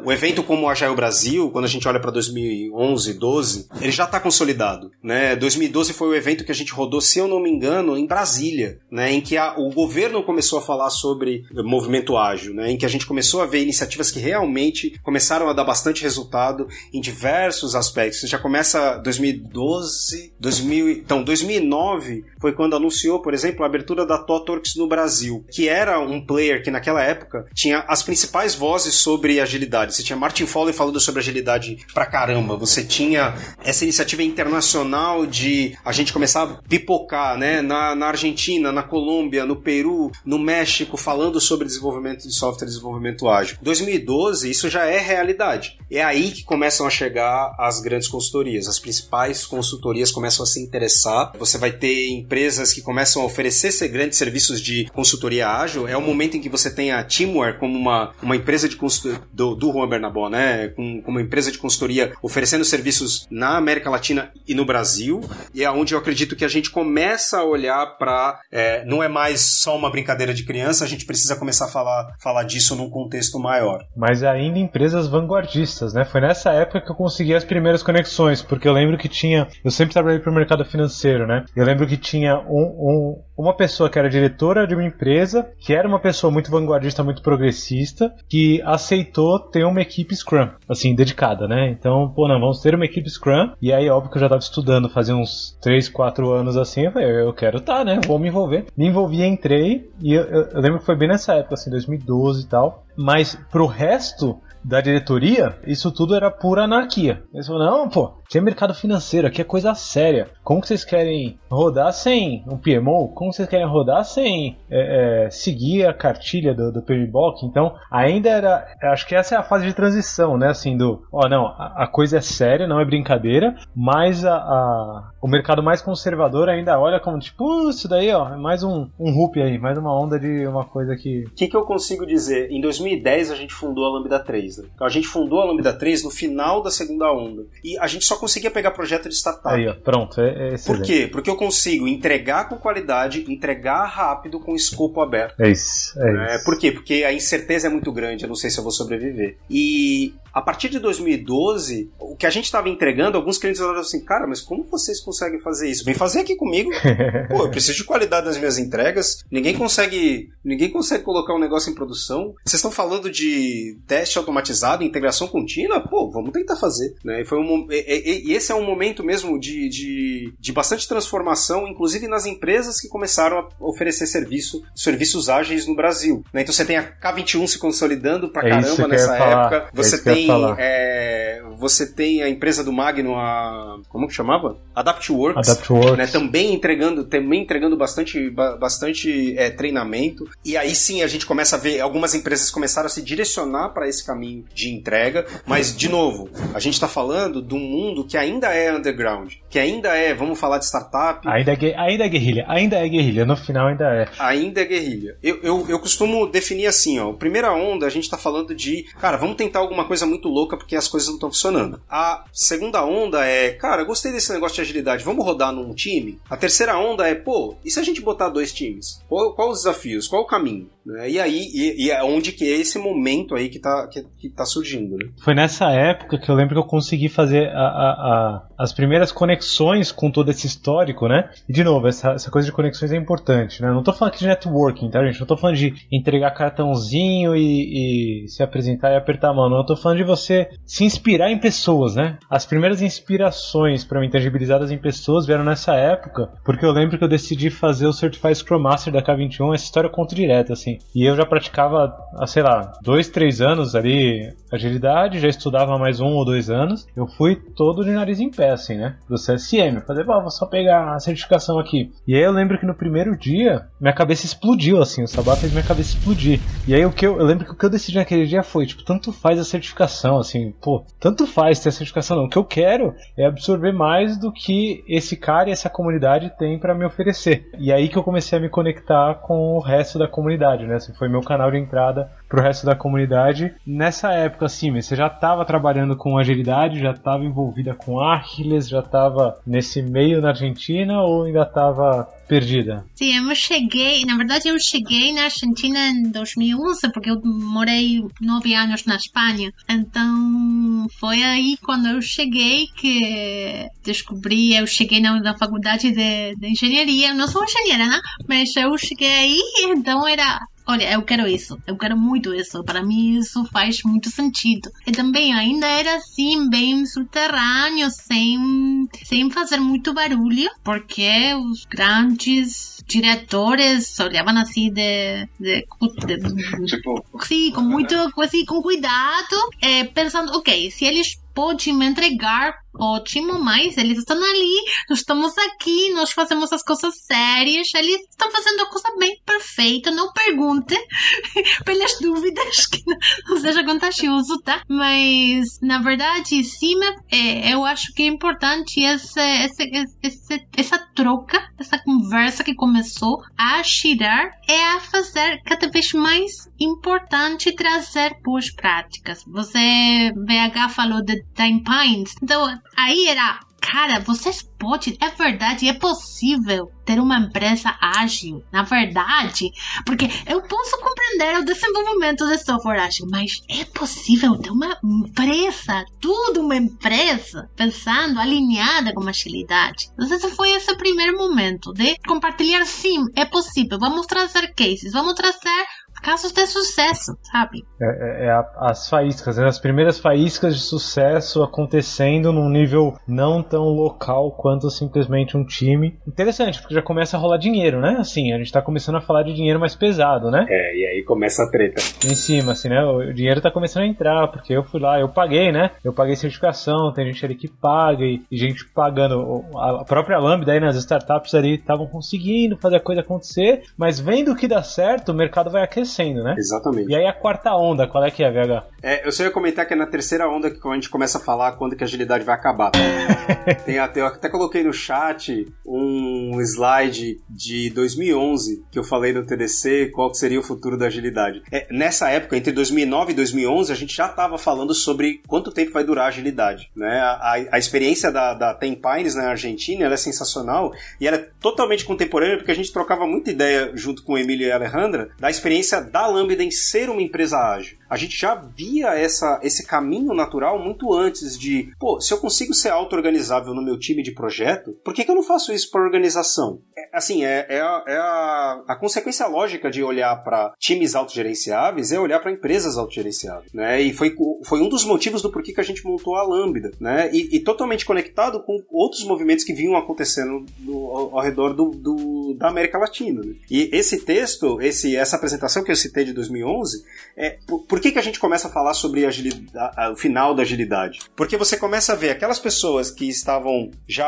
o evento como o Agile Brasil, quando a gente olha para 2011, 12, ele já está consolidado. Né? 2012 foi o evento que a gente rodou, se eu não me engano, em Brasília, né? em que a, o governo começou a falar sobre movimento ágil, né? em que a gente começou a ver iniciativas que realmente começaram a dar bastante resultado em diversos aspectos. Já começa 2012, 2000, então 2009 foi quando anunciou, por exemplo, a abertura da TOTWORKS no Brasil, que era um player que naquela época tinha as principais vozes sobre agilidade. Você tinha Martin Fowler falando sobre agilidade pra caramba. Você tinha essa iniciativa internacional de a gente começar a pipocar, né? Na, na Argentina, na Colômbia, no Peru, no México, falando sobre desenvolvimento de software desenvolvimento ágil. 2012, isso já é realidade. É aí que começam a chegar as grandes consultorias. As principais consultorias começam a se interessar. Você vai ter empresas que começam a oferecer grandes serviços de consultoria ágil. É o momento em que você tem a Teamware como uma, uma empresa de consultoria do, do Juan Bernabó, né? Com, como uma empresa de consultoria oferecendo serviços na América Latina e no Brasil. E é onde eu acredito que a gente começa a olhar para. É, não é mais só uma brincadeira de criança, a gente precisa começar a falar, falar disso num contexto maior. Mas ainda empresas vanguardistas, né? Foi nessa época que eu consegui as primeiras conexões, porque eu lembro que tinha. Eu sempre trabalhei para o mercado financeiro, né? Eu lembro que tinha um, um, uma pessoa que era diretora de uma empresa, que era uma pessoa muito vanguardista, muito progressista, que aceitou ter uma equipe Scrum, assim, dedicada, né? Então, pô, não, vamos ter uma equipe Scrum. E aí, óbvio que eu já estava estudando fazia uns 3, 4 anos assim. Eu falei, eu quero estar, tá, né? Vou me envolver. Me envolvi, entrei. E eu, eu lembro que foi bem nessa época, assim, 2012 e tal. Mas pro resto, da diretoria, isso tudo era pura anarquia. Eles falaram, não, pô, aqui é mercado financeiro, aqui é coisa séria. Como que vocês querem rodar sem um PMO? Como vocês querem rodar sem é, é, seguir a cartilha do, do PMBOK? Então, ainda era, acho que essa é a fase de transição, né? Assim, do, ó, não, a, a coisa é séria, não é brincadeira, mas a, a, o mercado mais conservador ainda olha como, tipo, isso daí, ó, é mais um, um RUP aí, mais uma onda de uma coisa que... O que, que eu consigo dizer? Em 2010 a gente fundou a Lambda 3. 3. Né? Então a gente fundou a Lambda 3 no final da segunda onda. E a gente só conseguia pegar projeto de startup. Aí, ó, pronto. É, é Por quê? Porque eu consigo entregar com qualidade, entregar rápido com escopo aberto. É isso. É, é Por quê? Porque a incerteza é muito grande. Eu não sei se eu vou sobreviver. E a partir de 2012, o que a gente estava entregando, alguns clientes falaram assim, cara, mas como vocês conseguem fazer isso? Vem fazer aqui comigo. Pô, eu preciso de qualidade nas minhas entregas. Ninguém consegue, ninguém consegue colocar um negócio em produção. Vocês estão falando de teste automatizado, integração contínua? Pô, vamos tentar fazer. Né? E, foi um, e, e, esse é um momento mesmo de, de, de bastante transformação, inclusive nas empresas que começaram a oferecer serviço, serviços ágeis no Brasil. Né? Então você tem a K21 se consolidando pra é caramba nessa época. Você é tem tem. É, você tem a empresa do Magno, a. Como que chamava? AdaptWorks. AdaptWorks. Né, também entregando, também entregando bastante, bastante é, treinamento. E aí sim a gente começa a ver algumas empresas começaram a se direcionar para esse caminho de entrega. Mas, de novo, a gente está falando de um mundo que ainda é underground. Que ainda é, vamos falar de startup. Ainda é, ainda é guerrilha, ainda é guerrilha, no final ainda é. Ainda é guerrilha. Eu, eu, eu costumo definir assim, ó. Primeira onda, a gente está falando de, cara, vamos tentar alguma coisa muito louca porque as coisas não estão funcionando. A segunda onda é, cara, gostei desse negócio de agilidade, vamos rodar num time? A terceira onda é, pô, e se a gente botar dois times? Qual, qual os desafios? Qual o caminho? Né? E aí, e, e, é onde que é esse momento aí que tá, que, que tá surgindo, né? Foi nessa época que eu lembro que eu consegui fazer a, a, a, as primeiras conexões com todo esse histórico, né? E de novo, essa, essa coisa de conexões é importante, né? não tô falando aqui de networking, tá, gente? Não tô falando de entregar cartãozinho e, e se apresentar e apertar a mão, não. Eu tô falando de você se inspirar em pessoas, né? As primeiras inspirações para mim tangibilizadas em pessoas vieram nessa época, porque eu lembro que eu decidi fazer o Certified Scrum Master da K21, essa história conta direto, assim. E eu já praticava, sei lá, dois, três anos ali agilidade, já estudava mais um ou dois anos. Eu fui todo de nariz em pé, assim, né? Do CSM. Fazer, vou só pegar a certificação aqui. E aí eu lembro que no primeiro dia, minha cabeça explodiu, assim. O Sabá fez minha cabeça explodir. E aí o que eu, eu lembro que o que eu decidi naquele dia foi, tipo, tanto faz a certificação, assim, pô, tanto faz ter a certificação, não. O que eu quero é absorver mais do que esse cara e essa comunidade tem para me oferecer. E aí que eu comecei a me conectar com o resto da comunidade, né? Esse foi meu canal de entrada pro resto da comunidade. Nessa época, assim, você já estava trabalhando com agilidade, já estava envolvida com Achilles, já estava nesse meio na Argentina ou ainda estava perdida? Sim, eu cheguei, na verdade eu cheguei na Argentina em 2011, porque eu morei nove anos na Espanha. Então foi aí quando eu cheguei que descobri, eu cheguei na, na faculdade de, de engenharia, não sou engenheira, né? Mas eu cheguei aí, então era olha, eu quero isso, eu quero muito isso. Para mim isso faz muito sentido. E também ainda era assim, bem subterrâneo, sem, sem fazer muito barulho, porque os grandes diretores olhavam assim de, de, de, tipo, sim, com muito assim, com cuidado, é, pensando, ok, se eles podem me entregar ótimo, mas eles estão ali, nós estamos aqui, nós fazemos as coisas sérias, eles estão fazendo a coisa bem perfeita, não pergunte pelas dúvidas que não seja contagioso, tá? Mas, na verdade, sim, é, eu acho que é importante essa, essa, essa, essa troca, essa conversa que começou a girar, é a fazer cada vez mais importante trazer boas práticas. Você, BH, falou de Time Pines, então Aí era, cara, vocês podem, é verdade, é possível ter uma empresa ágil, na verdade, porque eu posso compreender o desenvolvimento de software ágil, mas é possível ter uma empresa, tudo uma empresa, pensando, alinhada com agilidade. Então, esse foi esse primeiro momento de compartilhar, sim, é possível, vamos trazer cases, vamos trazer casos de sucesso, sabe? É, é, é as faíscas, né? as primeiras faíscas de sucesso acontecendo num nível não tão local quanto simplesmente um time. Interessante, porque já começa a rolar dinheiro, né? Assim, a gente tá começando a falar de dinheiro mais pesado, né? É, e aí começa a treta. Em cima, assim, né? O dinheiro tá começando a entrar, porque eu fui lá, eu paguei, né? Eu paguei certificação, tem gente ali que paga e, e gente pagando. A própria Lambda aí, né? As startups ali estavam conseguindo fazer a coisa acontecer, mas vendo que dá certo, o mercado vai aquecer acontecendo, né? Exatamente. E aí a quarta onda, qual é que é, VH? É, eu só ia comentar que é na terceira onda que a gente começa a falar quando que a agilidade vai acabar. Tem até, eu até coloquei no chat um slide de 2011 que eu falei no TDC qual que seria o futuro da agilidade. É, nessa época, entre 2009 e 2011, a gente já estava falando sobre quanto tempo vai durar a agilidade. Né? A, a experiência da, da Ten Pines na Argentina é sensacional e ela é totalmente contemporânea porque a gente trocava muita ideia junto com o Emílio e a Alejandra da experiência da Lambda em ser uma empresa ágil. A gente já via essa, esse caminho natural muito antes de, pô, se eu consigo ser auto-organizável no meu time de projeto, por que, que eu não faço isso para organização? É, assim, é, é, a, é a, a, consequência lógica de olhar para times autogerenciáveis é olhar para empresas autogerenciáveis, né? E foi, foi um dos motivos do porquê que a gente montou a Lambda, né? E, e totalmente conectado com outros movimentos que vinham acontecendo ao, ao, redor do, do, da América Latina. Né? E esse texto, esse, essa apresentação que eu citei de 2011, é, por, por que, que a gente começa a falar sobre o final da agilidade? Porque você começa a ver aquelas pessoas que estavam já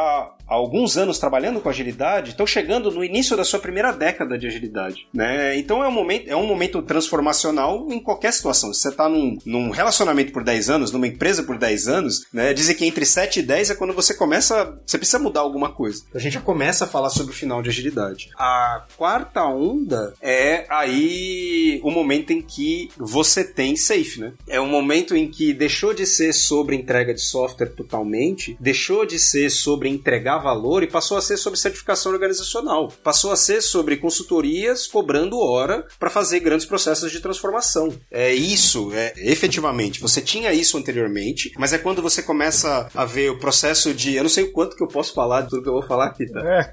há alguns anos trabalhando com agilidade, estão chegando no início da sua primeira década de agilidade. Né? Então é um momento, é um momento transformacional em qualquer situação. Se você está num, num, relacionamento por 10 anos, numa empresa por 10 anos, né? dizem que entre 7 e 10 é quando você começa. Você precisa mudar alguma coisa. A gente já começa a falar sobre o final de agilidade. A quarta onda é aí o momento em que você tem safe, né? É um momento em que deixou de ser sobre entrega de software totalmente, deixou de ser sobre entregar valor e passou a ser sobre certificação organizacional. Passou a ser sobre consultorias cobrando hora para fazer grandes processos de transformação. É isso, é efetivamente. Você tinha isso anteriormente, mas é quando você começa a ver o processo de. Eu não sei o quanto que eu posso falar de tudo que eu vou falar aqui, tá? É,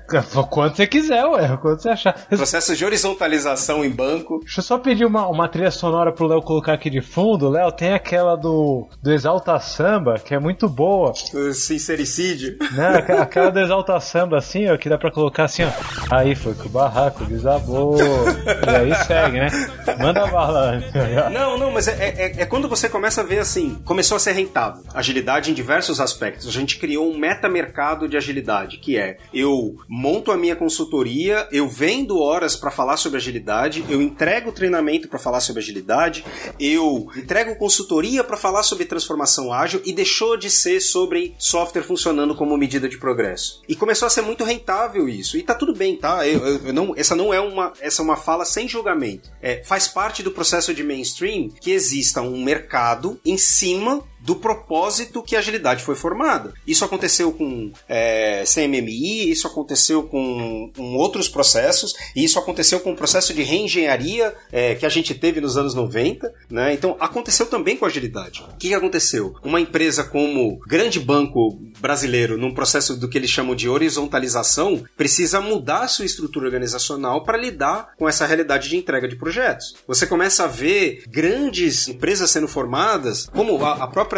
quanto você quiser, ué, quanto você achar. Processo de horizontalização em banco. Deixa eu só pedir uma, uma trilha sonora pro Léo colocar aqui de fundo. Léo, tem aquela do, do Exalta Samba, que é muito boa. Sincericídio. Né? Aquela do Exalta Samba, assim, ó, que dá pra colocar assim, ó. Aí foi que o barraco desabou. e aí segue, né? Manda bala. não, não, mas é, é, é, quando você começa a ver assim, começou a ser rentável. Agilidade em diversos aspectos. A gente criou um metamercado de agilidade, que é eu monto a minha consultoria, eu vendo horas para falar sobre agilidade, eu entrego treinamento para falar sobre agilidade, eu entrego consultoria para falar sobre transformação ágil e deixou de ser sobre software funcionando como medida de progresso. E começou a ser muito rentável isso. E tá tudo bem, tá? Eu, eu, eu não, essa não é uma, essa é uma fala sem julgamento. É, faz parte do processo de mainstream que exista um mercado em cima do propósito que a agilidade foi formada. Isso aconteceu com é, CMMI, isso aconteceu com, com, outros processos, e isso aconteceu com o processo de reengenharia é, que a gente teve nos anos 90. Né? Então, aconteceu também com a agilidade. O que, aconteceu? Uma empresa como grande banco brasileiro, num processo do que eles chamam de horizontalização, precisa mudar sua estrutura organizacional para lidar com essa realidade de entrega de projetos. Você começa a ver grandes empresas sendo formadas, como a, a própria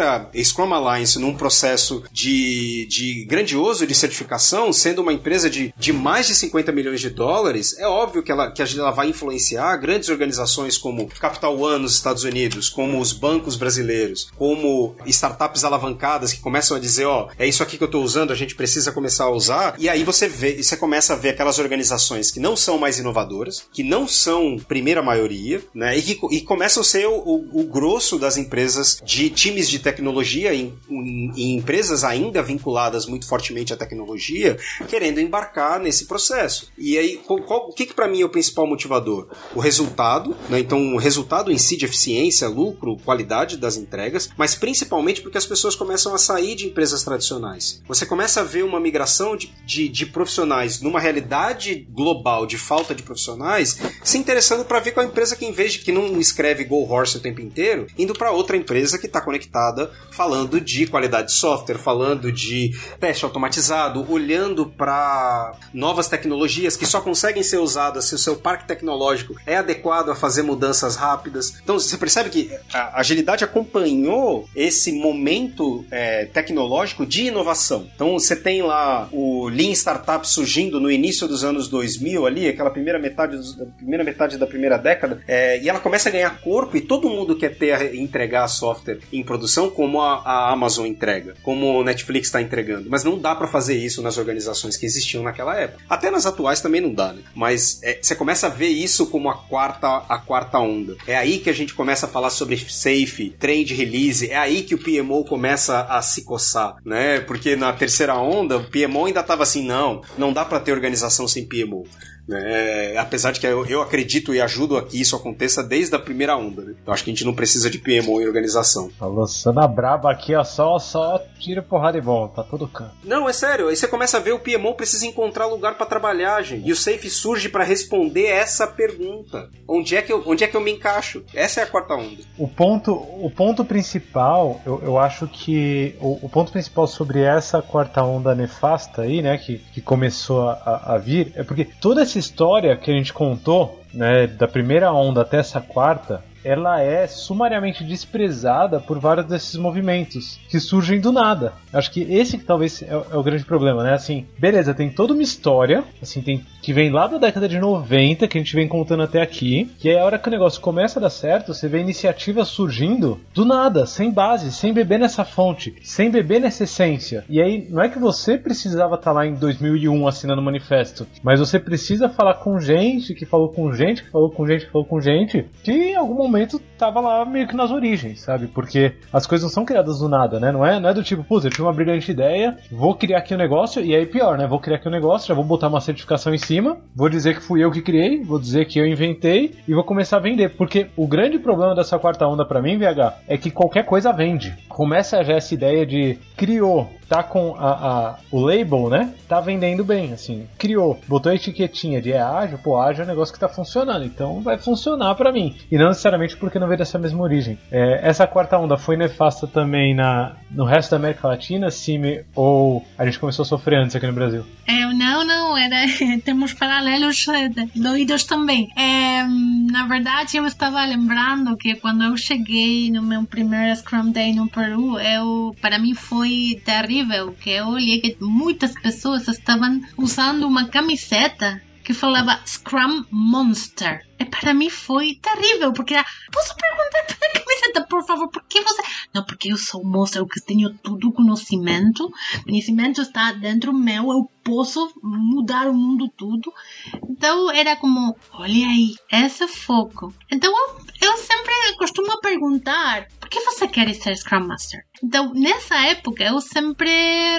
Scrum Alliance, num processo de, de grandioso de certificação, sendo uma empresa de, de mais de 50 milhões de dólares, é óbvio que ela, que ela vai influenciar grandes organizações como Capital One nos Estados Unidos, como os bancos brasileiros, como startups alavancadas que começam a dizer, ó, oh, é isso aqui que eu estou usando, a gente precisa começar a usar. E aí você vê, você começa a ver aquelas organizações que não são mais inovadoras, que não são primeira maioria, né? E que e começam a ser o, o, o grosso das empresas de times de tecnologia em, em, em, empresas ainda vinculadas muito fortemente à tecnologia, querendo embarcar nesse processo. E aí, qual, qual, o que, que para mim é o principal motivador? O resultado, né? Então, o resultado em si de eficiência, lucro, qualidade das entregas, mas principalmente porque as pessoas começam a sair de empresas tradicionais. Você começa a ver uma migração de, de, de profissionais numa realidade global de falta de profissionais, se interessando para ver com a empresa que, em vez de que não escreve Go Horse o tempo inteiro, indo para outra empresa que está conectada, falando de qualidade de software, falando de teste automatizado, olhando para novas tecnologias que só conseguem ser usadas se o seu parque tecnológico é adequado a fazer mudanças rápidas. Então você percebe que a agilidade acompanhou esse momento é, tecnológico de inovação. Então você tem lá o Lean Startup surgindo no início dos anos 2000 ali, aquela primeira metade, da primeira metade da primeira década, é, e ela começa a ganhar corpo e todo mundo quer ter entregar software em produção como a, a Amazon entrega, como o Netflix está entregando. Mas não dá para fazer isso nas organizações que existiam naquela época. Até nas atuais também não dá, né? Mas é, você começa a ver isso como a quarta, a quarta onda. É aí que a gente começa a falar sobre safe, trade release, é aí que o PMO começa a se coçar, né? Porque na terceira onda, o PMO ainda estava assim, não, não dá para ter organização sem PMO. É, apesar de que eu, eu, acredito e ajudo a que isso aconteça desde a primeira onda. Né? Então acho que a gente não precisa de PMO em organização. Tá lançando a braba aqui, ó, só, só tira porrada e bom, tá todo canto. Não, é sério. Aí você começa a ver o PMO precisa encontrar lugar para trabalhar, gente. E o Safe surge para responder essa pergunta. Onde é, que eu, onde é que eu me encaixo? Essa é a quarta onda. O ponto, o ponto principal, eu, eu acho que o, o ponto principal sobre essa quarta onda nefasta aí, né, que, que começou a, a vir, é porque toda essa essa história que a gente contou, né, da primeira onda até essa quarta, ela é sumariamente desprezada por vários desses movimentos que surgem do nada. Acho que esse que talvez é, é, o grande problema, né? Assim, beleza, tem toda uma história, assim, tem que vem lá da década de 90, que a gente vem contando até aqui, que é a hora que o negócio começa a dar certo, você vê iniciativas surgindo do nada, sem base, sem beber nessa fonte, sem beber nessa essência. E aí, não é que você precisava estar tá lá em 2001 assinando o manifesto, mas você precisa falar com gente que falou com gente, que falou com gente, que falou com gente, que em algum momento momento tava lá meio que nas origens, sabe? Porque as coisas não são criadas do nada, né? Não é, não é do tipo, putz, eu tive uma brilhante ideia, vou criar aqui um negócio, e aí pior, né? Vou criar aqui um negócio, já vou botar uma certificação em cima, vou dizer que fui eu que criei, vou dizer que eu inventei e vou começar a vender. Porque o grande problema dessa quarta onda para mim, VH, é que qualquer coisa vende. Começa já essa ideia de criou, tá com a, a, o label, né? Tá vendendo bem, assim. Criou, botou a etiquetinha de é ágil, pô, ágil é um negócio que tá funcionando, então vai funcionar para mim. E não necessariamente porque não veio dessa mesma origem. É, essa quarta onda foi nefasta também na, no resto da América Latina, Cime, ou a gente começou a sofrer antes aqui no Brasil? É, não, não, era, temos paralelos é, doidos também. É, na verdade, eu estava lembrando que quando eu cheguei no meu primeiro Scrum Day no Peru, eu, para mim foi terrível que eu olhei que muitas pessoas estavam usando uma camiseta que falava Scrum Monster. E para mim foi terrível, porque posso perguntar para a camiseta, por favor, por que você. Não, porque eu sou monstro, eu que tenho tudo conhecimento, conhecimento está dentro meu, eu posso mudar o mundo tudo. Então era como, olha aí, esse foco. Então eu, eu sempre costumo perguntar, que você quer ser Scrum Master? Então, nessa época, eu sempre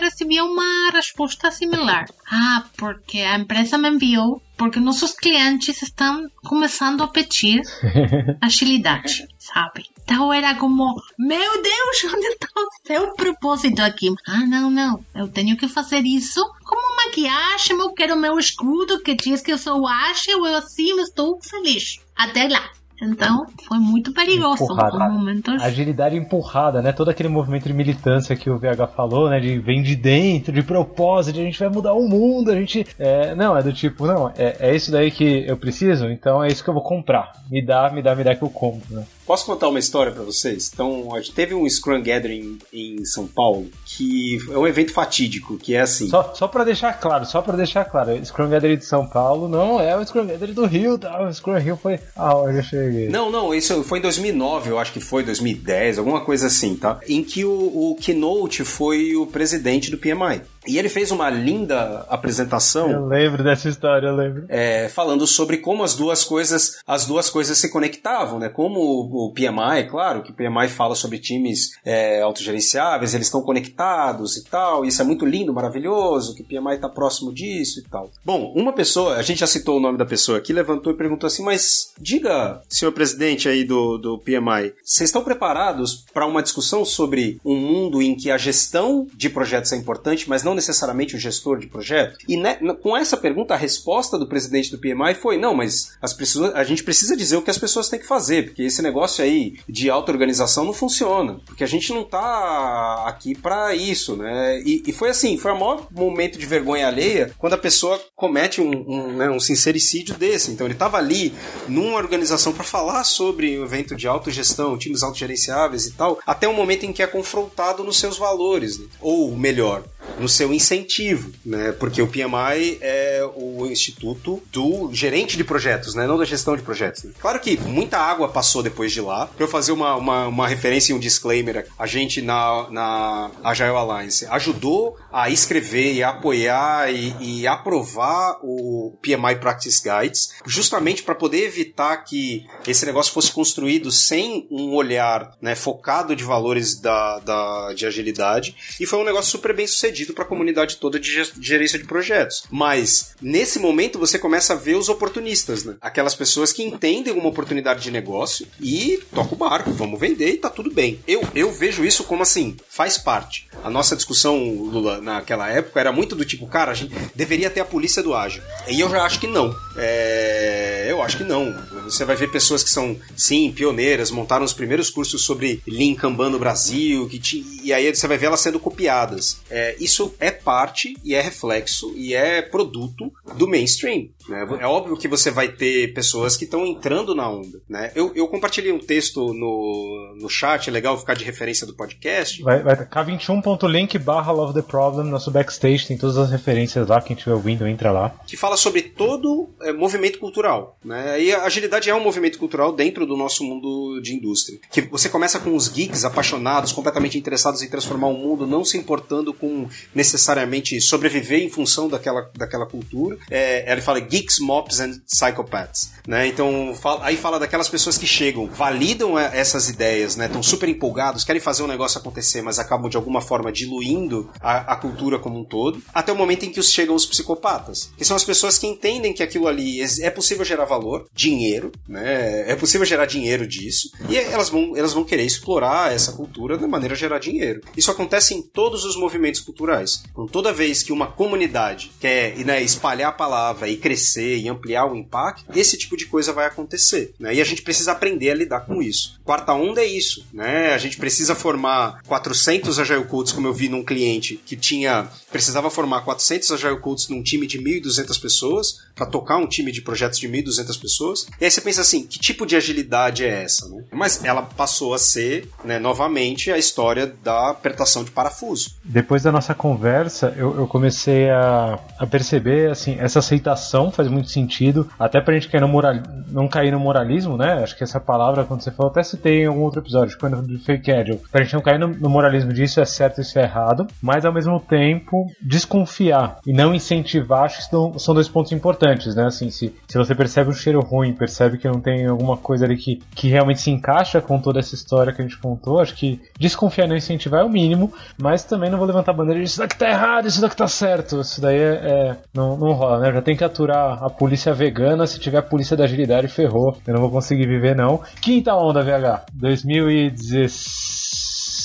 recebia uma resposta similar. Ah, porque a empresa me enviou porque nossos clientes estão começando a pedir agilidade, sabe? Então era como, meu Deus, onde está o seu propósito aqui? Ah, não, não, eu tenho que fazer isso como maquiagem, eu quero meu escudo que diz que eu sou Ash, eu assim estou feliz. Até lá. Então, foi muito perigoso empurrada. momentos. Agilidade empurrada, né? Todo aquele movimento de militância que o VH falou, né? De vem de dentro, de propósito, a gente vai mudar o mundo, a gente. É, não, é do tipo, não, é, é isso daí que eu preciso, então é isso que eu vou comprar. Me dá, me dá, me dá que eu compro, né? Posso contar uma história para vocês? Então, teve um Scrum Gathering em São Paulo que é um evento fatídico, que é assim. Só, só para deixar claro, só para deixar claro, o Scrum Gathering de São Paulo não é o Scrum Gathering do Rio, tá? O Scrum Rio foi aonde eu cheguei. Não, não, isso foi em 2009, eu acho que foi 2010, alguma coisa assim, tá? Em que o, o Keynote foi o presidente do PMI. E ele fez uma linda apresentação. Eu lembro dessa história, eu lembro. É, falando sobre como as duas coisas, as duas coisas se conectavam, né? Como o, o PMI, claro, que o PMI fala sobre times é, autogerenciáveis, eles estão conectados e tal. Isso é muito lindo, maravilhoso, que o PMI está próximo disso e tal. Bom, uma pessoa, a gente já citou o nome da pessoa aqui, levantou e perguntou assim: mas diga, senhor presidente aí do, do PMI, vocês estão preparados para uma discussão sobre um mundo em que a gestão de projetos é importante, mas não não necessariamente o gestor de projeto? E né, com essa pergunta, a resposta do presidente do PMI foi: não, mas as pessoas, a gente precisa dizer o que as pessoas têm que fazer, porque esse negócio aí de auto-organização não funciona, porque a gente não tá aqui para isso, né? E, e, foi assim: foi o maior momento de vergonha alheia quando a pessoa comete um, um, né, um sincericídio desse. Então ele estava ali numa organização para falar sobre o evento de autogestão, times autogerenciáveis e tal, até o momento em que é confrontado nos seus valores, né? ou melhor, no seu incentivo, né? Porque o PMI é o instituto do gerente de projetos, né? Não da gestão de projetos. Né? Claro que muita água passou depois de lá. Para eu fazer uma, uma, uma, referência e um disclaimer, a gente na, na Agile Alliance ajudou a escrever e a apoiar e, e aprovar o PMI Practice Guides, justamente para poder evitar que esse negócio fosse construído sem um olhar né, focado de valores da, da, de agilidade. E foi um negócio super bem sucedido sucedido para a comunidade toda de gerência de projetos. Mas nesse momento você começa a ver os oportunistas, né? Aquelas pessoas que entendem uma oportunidade de negócio e toca o barco, vamos vender e tá tudo bem. Eu, eu vejo isso como assim, faz parte. A nossa discussão, Lula, naquela época era muito do tipo, cara, a gente deveria ter a polícia do ágil. E eu já acho que não. É, eu acho que não. Você vai ver pessoas que são, sim, pioneiras, montaram os primeiros cursos sobre Lean Kanban no Brasil, que e aí você vai ver elas sendo copiadas. É, isso é parte e é reflexo e é produto do mainstream. Né? É óbvio que você vai ter pessoas que estão entrando na onda. Né? Eu, eu compartilhei um texto no, no chat, é legal ficar de referência do podcast. Vai, vai k21.link barra Love the Problem, nosso backstage, tem todas as referências lá, quem estiver ouvindo entra lá. Que fala sobre todo é, movimento cultural. Né? E a agilidade é um movimento cultural dentro do nosso mundo de indústria. Que você começa com os geeks apaixonados, completamente interessados em transformar o mundo, não se importando com necessariamente sobreviver em função daquela, daquela cultura. É, ele fala geeks, mops and psychopaths. Né? Então, aí fala daquelas pessoas que chegam, validam essas ideias, né? Estão super empolgados, querem fazer um negócio acontecer, mas acabam de alguma forma diluindo a, a cultura como um todo, até o momento em que chegam os psicopatas, que são as pessoas que entendem que aquilo ali é possível gerar valor, dinheiro, né? É possível gerar dinheiro disso, e elas vão, elas vão querer explorar essa cultura de maneira a gerar dinheiro. Isso acontece em todos os movimentos culturais. Então, toda vez que uma comunidade quer né, espalhar a palavra e crescer e ampliar o impacto, esse tipo de coisa vai acontecer. Né? E a gente precisa aprender a lidar com isso. Quarta onda é isso. Né? A gente precisa formar 400 Agile Codes, como eu vi num cliente que tinha precisava formar 400 Agile Codes num time de 1.200 pessoas, para tocar um time de projetos de 1.200 pessoas. E aí você pensa assim, que tipo de agilidade é essa? Né? Mas ela passou a ser, né, novamente, a história da apertação de parafuso. Depois da nossa conversa, eu, eu comecei a, a, perceber, assim, essa aceitação faz muito sentido, até pra gente cair no moral, não cair no moralismo, né? Acho que essa palavra, quando você falou, até citei em algum outro episódio, quando do fake agile, pra gente não cair no, no moralismo disso é certo, isso é errado, mas ao mesmo tempo desconfiar e não incentivar, acho que são, são dois pontos importantes, né? Assim, se, se você percebe um cheiro ruim, percebe que não tem alguma coisa ali que, que realmente se encaixa com toda essa história que a gente contou. Acho que desconfiar não incentivar é o mínimo, mas também não vou levantar a bandeira de isso daqui tá errado, isso daqui tá certo. Isso daí é, é não, não rola, né? Já tem que aturar a polícia vegana, se tiver a polícia da agilidade, ferrou. Eu não vou conseguir viver, não. Quinta onda, VH, 2016.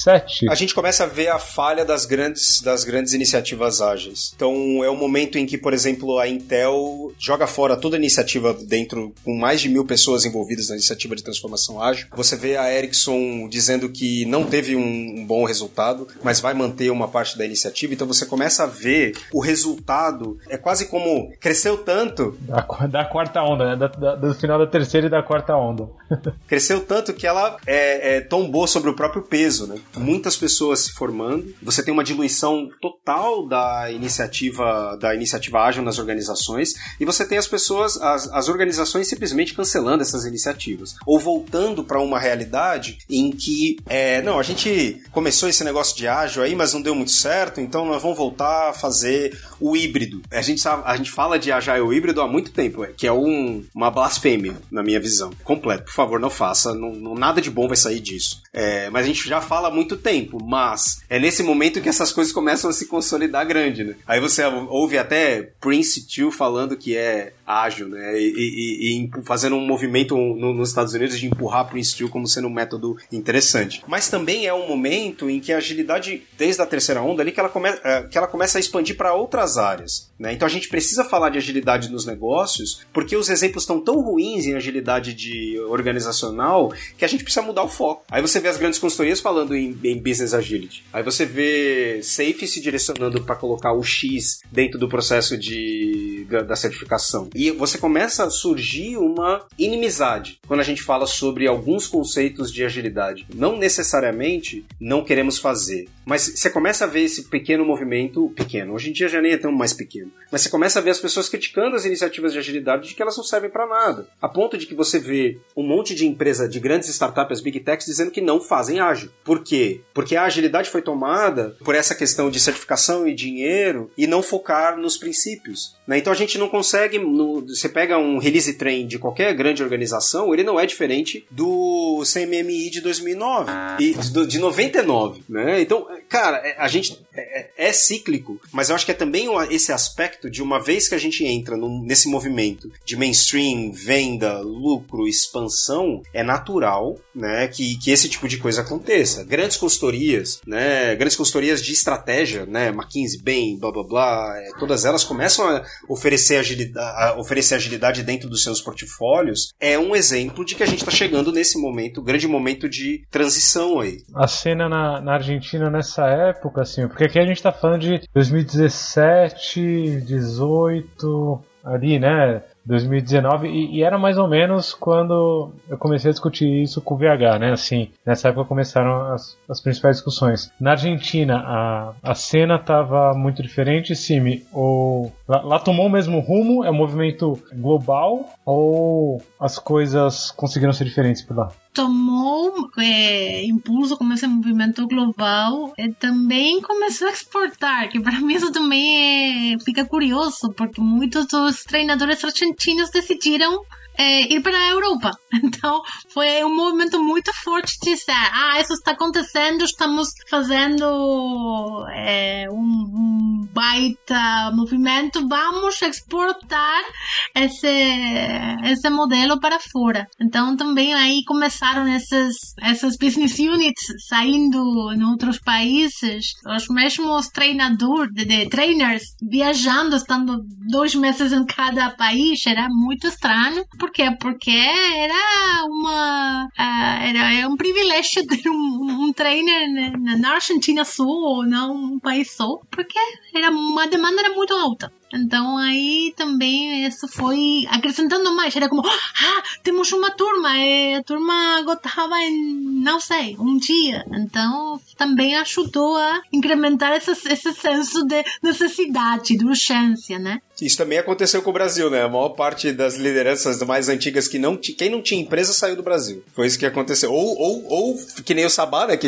7. A gente começa a ver a falha das grandes, das grandes iniciativas ágeis. Então é o momento em que, por exemplo, a Intel joga fora toda a iniciativa dentro, com mais de mil pessoas envolvidas na iniciativa de transformação ágil. Você vê a Ericsson dizendo que não teve um, um bom resultado, mas vai manter uma parte da iniciativa. Então você começa a ver o resultado. É quase como cresceu tanto. Da, da quarta onda, né? Da, da, do final da terceira e da quarta onda. cresceu tanto que ela é, é, tombou sobre o próprio peso, né? Muitas pessoas se formando, você tem uma diluição total da iniciativa da iniciativa ágil nas organizações e você tem as pessoas, as, as organizações simplesmente cancelando essas iniciativas ou voltando para uma realidade em que é, não, a gente começou esse negócio de ágil aí, mas não deu muito certo, então nós vamos voltar a fazer o híbrido. A gente, sabe, a gente fala de agile híbrido há muito tempo, que é um, uma blasfêmia, na minha visão. Completo. Por favor, não faça. Não, não nada de bom vai sair disso. É, mas a gente já fala muito tempo, mas é nesse momento que essas coisas começam a se consolidar grande, né? Aí você ouve até Prince 2 falando que é ágil, né? E, e, e fazendo um movimento no, nos Estados Unidos de empurrar Prince 2 como sendo um método interessante. Mas também é um momento em que a agilidade, desde a terceira onda ali, que ela, come, é, que ela começa a expandir para outras áreas. Né? Então a gente precisa falar de agilidade nos negócios, porque os exemplos estão tão ruins em agilidade de organizacional que a gente precisa mudar o foco. Aí você vê as grandes consultorias falando em, em business agility. Aí você vê Safe se direcionando para colocar o X dentro do processo de, da, da certificação. E você começa a surgir uma inimizade quando a gente fala sobre alguns conceitos de agilidade. Não necessariamente não queremos fazer, mas você começa a ver esse pequeno movimento, pequeno, hoje em dia já nem é tão mais pequeno, mas você começa a ver as pessoas criticando as iniciativas de agilidade de que elas não servem para nada. A ponto de que você vê um monte de empresa, de grandes startups, big techs, dizendo que não fazem ágil. Por quê? Porque a agilidade foi tomada por essa questão de certificação e dinheiro e não focar nos princípios. Né? Então a gente não consegue. No, você pega um release train de qualquer grande organização, ele não é diferente do CMMI de 2009 e de 99. Né? Então cara, é, a gente é, é, é, cíclico, mas eu acho que é também esse aspecto de uma vez que a gente entra nesse movimento de mainstream, venda, lucro, expansão, é natural, né, que, que esse tipo de coisa aconteça. Grandes consultorias, né, grandes consultorias de estratégia, né, McKinsey, Bain, blá blá blá, é, todas elas começam a oferecer agilidade, a oferecer agilidade dentro dos seus portfólios, é um exemplo de que a gente está chegando nesse momento, grande momento de transição aí. A cena na, na Argentina nessa época, assim, porque aqui a gente tá falando de 2017, 18, ali, né? 2019 e, e, era mais ou menos quando eu comecei a discutir isso com o VH, né? Assim, nessa época começaram as, as principais discussões. Na Argentina, a, a cena estava muito diferente, Simi, ou lá, lá, tomou o mesmo rumo, é um movimento global ou as coisas conseguiram ser diferentes por lá? Tomou é, impulso com esse movimento global e também começou a exportar, que para mim isso também é, fica curioso, porque muitos dos treinadores argentinos decidiram é, ir para a Europa. Então foi um movimento muito forte de dizer: ah, isso está acontecendo, estamos fazendo é, um, um, baita movimento, vamos exportar esse, esse modelo para fora. Então também aí começaram essas, essas business units saindo em outros países, os mesmos treinadores, de, de trainers viajando, estando dois meses em cada país, era muito estranho. Por quê? Porque era uma. Uh, era, era um privilégio ter um, um trainer na Argentina Sul ou não um país só, porque era uma demanda era muito alta. Então aí também isso foi acrescentando mais. Era como, ah, temos uma turma, e a turma gostava em, não sei, um dia. Então também ajudou a incrementar esse, esse senso de necessidade, de urgência, né? Isso também aconteceu com o Brasil, né? A maior parte das lideranças mais antigas que não quem não tinha empresa saiu do Brasil. Foi isso que aconteceu. Ou, ou, ou que nem o Sabá, né? Que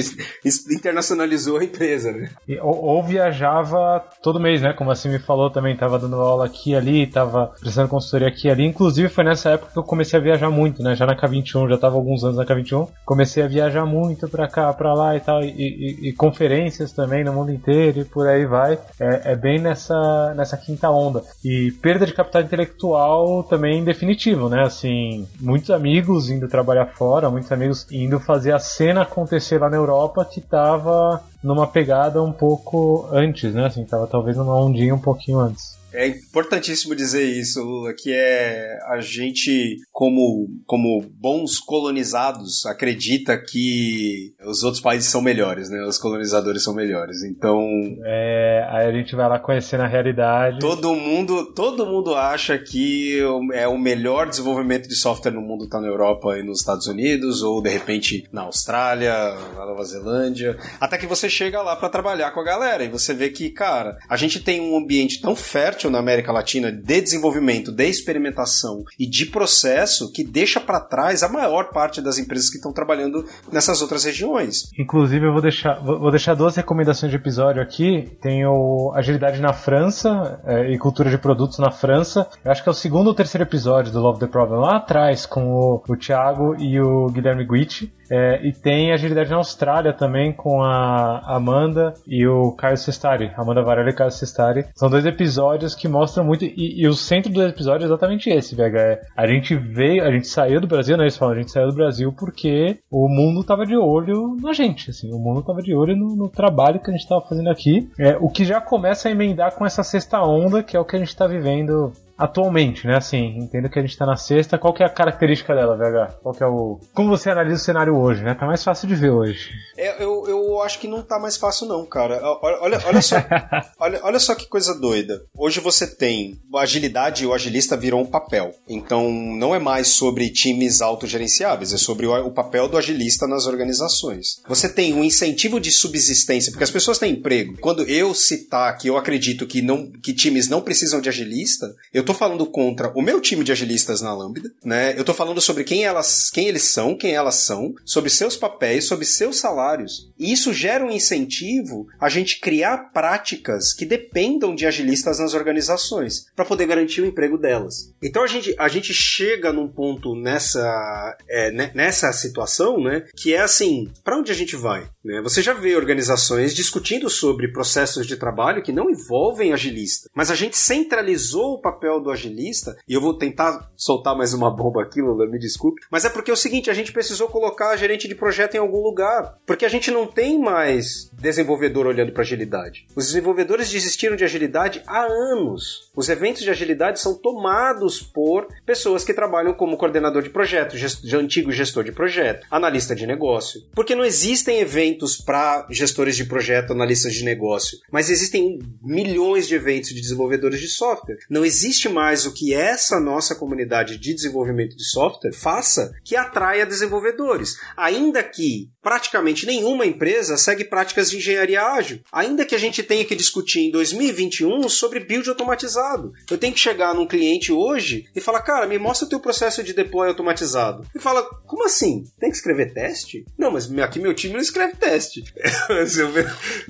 internacionalizou a empresa, né? E, ou, ou, viajava todo mês, né? Como assim me falou também, tava tava dando aula aqui ali, tava prestando consultoria aqui ali. Inclusive foi nessa época que eu comecei a viajar muito, né? Já na K21, já tava alguns anos na K21. Comecei a viajar muito pra cá, pra lá e tal, e, e, e conferências também no mundo inteiro e por aí vai. É, é, bem nessa, nessa quinta onda. E perda de capital intelectual também definitivo, né? Assim, muitos amigos indo trabalhar fora, muitos amigos indo fazer a cena acontecer lá na Europa que tava numa pegada um pouco antes, né? Assim, tava talvez numa ondinha um pouquinho antes. É importantíssimo dizer isso, Lula, que é a gente, como, como bons colonizados, acredita que os outros países são melhores, né? Os colonizadores são melhores. Então. É, aí a gente vai lá conhecendo a realidade. Todo mundo, todo mundo acha que é o melhor desenvolvimento de software no mundo está na Europa e nos Estados Unidos, ou de repente na Austrália, na Nova Zelândia. Até que você chega lá para trabalhar com a galera e você vê que, cara, a gente tem um ambiente tão fértil fértil na América Latina de desenvolvimento, de experimentação e de processo que deixa para trás a maior parte das empresas que estão trabalhando nessas outras regiões. Inclusive, eu vou deixar, vou deixar duas recomendações de episódio aqui. Tem o Agilidade na França é, e Cultura de Produtos na França. Eu acho que é o segundo ou terceiro episódio do Love the Problem, lá atrás, com o, o Thiago e o Guilherme Guitti. É, e tem Agilidade na Austrália também, com a Amanda e o Caio Sestari. Amanda Varela e Caio Sestari. São dois episódios que mostram muito. E, e o centro do episódio é exatamente esse, Vega. É, a gente veio, a gente saiu do Brasil, né? Eles falam, a gente saiu do Brasil porque o mundo tava de olho na gente, assim. O mundo tava de olho no, no trabalho que a gente tava fazendo aqui. É, o que já começa a emendar com essa sexta onda, que é o que a gente tá vivendo atualmente, né? Assim, entendo que a gente tá na sexta. Qual que é a característica dela, VH? Qual que é o. Como você analisa o cenário hoje, né? Tá mais fácil de ver hoje. É, eu, eu acho que não tá mais fácil, não, cara. Olha, olha, só, olha, olha só que coisa doida. Hoje você tem agilidade e o agilista virou um papel. Então não é mais sobre times autogerenciáveis, é sobre o, o papel do agilista nas organizações. Você tem um incentivo de subsistência, porque as pessoas têm emprego. Quando eu citar que eu acredito que, não, que times não precisam de agilista, eu tô tô falando contra o meu time de agilistas na Lambda, né? Eu tô falando sobre quem elas, quem eles são, quem elas são, sobre seus papéis, sobre seus salários. E isso gera um incentivo a gente criar práticas que dependam de agilistas nas organizações para poder garantir o emprego delas. Então a gente, a gente chega num ponto nessa, é, nessa situação, né? Que é assim, para onde a gente vai? Né? Você já vê organizações discutindo sobre processos de trabalho que não envolvem agilista, mas a gente centralizou o papel do agilista, e eu vou tentar soltar mais uma bomba aqui, Lula, me desculpe, mas é porque é o seguinte, a gente precisou colocar a gerente de projeto em algum lugar, porque a gente não tem mais desenvolvedor olhando para agilidade. Os desenvolvedores desistiram de agilidade há anos. Os eventos de agilidade são tomados por pessoas que trabalham como coordenador de projeto, antigo gestor de projeto, analista de negócio. Porque não existem eventos para gestores de projeto, analistas de negócio, mas existem milhões de eventos de desenvolvedores de software. Não existe mais o que essa nossa comunidade de desenvolvimento de software faça que atraia desenvolvedores. Ainda que praticamente nenhuma empresa segue práticas de engenharia ágil, ainda que a gente tenha que discutir em 2021 sobre build automatizado. Eu tenho que chegar num cliente hoje e falar, cara, me mostra o teu processo de deploy automatizado. E fala, como assim? Tem que escrever teste? Não, mas aqui meu time não escreve teste.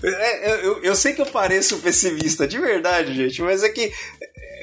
É, eu, sei que eu pareço pessimista, de verdade, gente, mas é que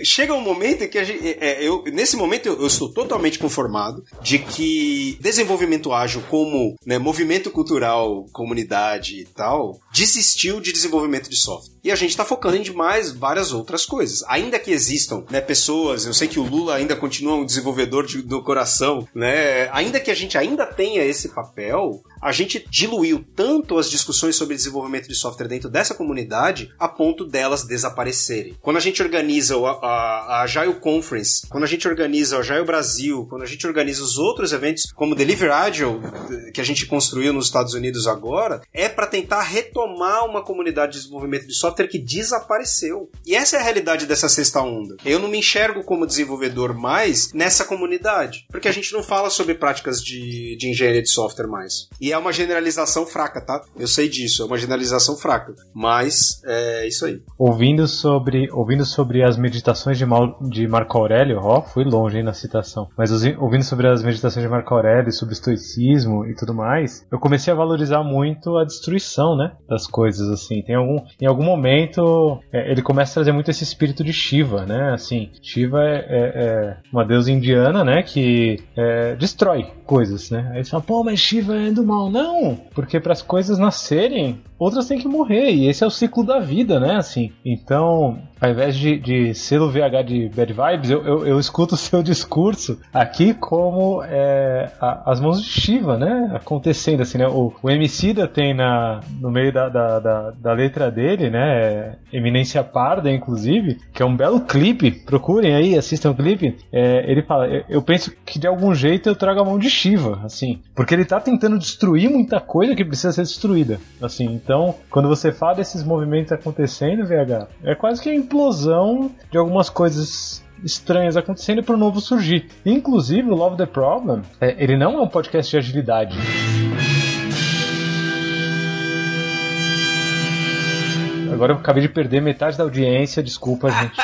chega um momento em que gente, é, eu, nesse momento eu, eu, estou totalmente conformado de que desenvolvimento ágil como né, movimento cultural, comunidade e tal, desistiu de desenvolvimento de software. E a gente está focando em demais várias outras coisas. Ainda que existam né, pessoas, eu sei que o Lula ainda continua um desenvolvedor de, do coração, né? Ainda que a gente ainda tenha esse papel, a gente diluiu tanto as discussões sobre desenvolvimento de software dentro dessa comunidade a ponto delas desaparecerem. Quando a gente organiza a, a, a Agile Conference, quando a gente organiza o Agile Brasil, quando a gente organiza os outros eventos como Deliver Agile, que a gente construiu nos Estados Unidos agora, é para tentar retomar uma comunidade de desenvolvimento de software que desapareceu. E essa é a realidade dessa sexta onda. Eu não me enxergo como desenvolvedor mais nessa comunidade, porque a gente não fala sobre práticas de, de engenharia de software mais. E é uma generalização fraca, tá? Eu sei disso, é uma generalização fraca. Mas é isso aí. Ouvindo sobre, ouvindo sobre as meditações de, Mal, de Marco Aurélio, ó, fui longe hein, na citação. Mas ouvindo sobre as meditações de Marco Aurélio, sobre estoicismo e tudo mais, eu comecei a valorizar muito a destruição, né? Das coisas, assim. Tem algum, em algum momento, é, ele começa a trazer muito esse espírito de Shiva, né? Assim, Shiva é, é, é uma deusa indiana, né? Que é, destrói coisas, né? Aí você fala, pô, mas Shiva é do mal. Não! Porque para as coisas nascerem, outras têm que morrer. E esse é o ciclo da vida, né? Assim, então, ao invés de, de selo VH de Bad Vibes, eu, eu, eu escuto o seu discurso aqui como é, a, as mãos de Shiva, né? Acontecendo, assim, né? O, o Emicida tem na, no meio da, da, da, da letra dele, né? Eminência Parda, inclusive, que é um belo clipe. Procurem aí, assistam o clipe. É, ele fala: Eu penso que de algum jeito eu trago a mão de Shiva, assim, porque ele tá tentando destruir muita coisa que precisa ser destruída, assim. Então, quando você fala desses movimentos acontecendo, VH, é quase que a implosão de algumas coisas estranhas acontecendo para o novo surgir. Inclusive, o Love the Problem, é, ele não é um podcast de agilidade. Agora eu acabei de perder metade da audiência, desculpa, gente.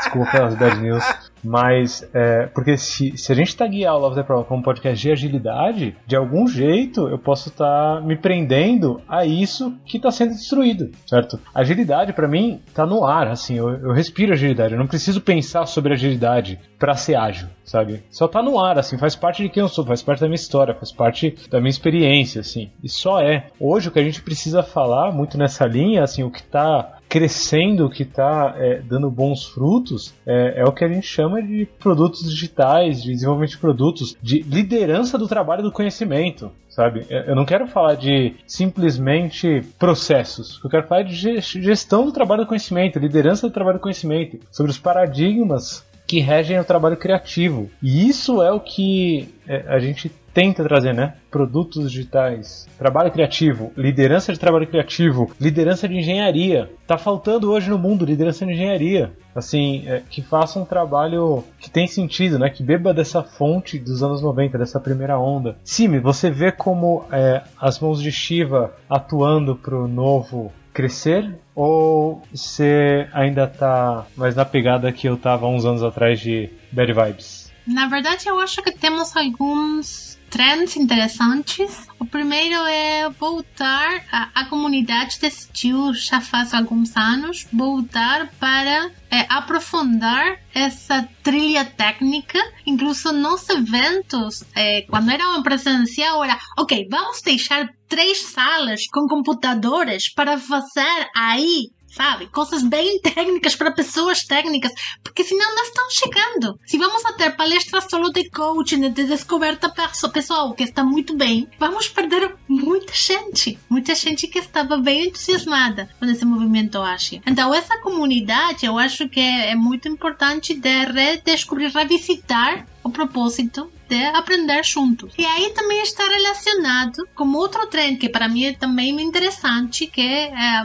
Desculpa as bad news. Mas, é, porque se, se a gente taguear o Love the Problem como podcast de agilidade, de algum jeito eu posso estar tá me prendendo a isso que está sendo destruído, certo? Agilidade, para mim, tá no ar, assim, eu, eu respiro agilidade, eu não preciso pensar sobre agilidade para ser ágil, sabe? Só tá no ar, assim, faz parte de quem eu sou, faz parte da minha história, faz parte da minha experiência, assim. E só é. Hoje o que a gente precisa falar muito nessa linha, assim, o que tá crescendo, que está é, dando bons frutos, é, é, o que a gente chama de produtos digitais, de desenvolvimento de produtos, de liderança do trabalho do conhecimento. Sabe? Eu não quero falar de simplesmente processos. Eu quero falar de gestão do trabalho do conhecimento, liderança do trabalho do conhecimento, sobre os paradigmas que regem o trabalho criativo. E isso é o que é, a gente tenta trazer, né? Produtos digitais, trabalho criativo, liderança de trabalho criativo, liderança de engenharia. Tá faltando hoje no mundo liderança de engenharia. Assim, é, que faça um trabalho que tem sentido, né? Que beba dessa fonte dos anos 90, dessa primeira onda. Sim, você vê como é, as mãos de Shiva atuando pro novo crescer ou você ainda tá mais na pegada que eu tava uns anos atrás de Bad Vibes? Na verdade, eu acho que temos alguns trends interessantes. O primeiro é voltar, a, a comunidade decidiu já faz alguns anos voltar para é, aprofundar essa trilha técnica, incluso nos eventos, é, quando era presencial, era ok, vamos deixar três salas com computadores para fazer aí sabe? Coisas bem técnicas para pessoas técnicas, porque senão não estão chegando. Se vamos a ter palestras solo de coaching, de descoberta pessoal, que está muito bem, vamos perder muita gente. Muita gente que estava bem entusiasmada com esse movimento Ashi. Então, essa comunidade eu acho que é muito importante de redescobrir, revisitar o propósito de aprender juntos. E aí também está relacionado com outro trend que para mim é também interessante, que é,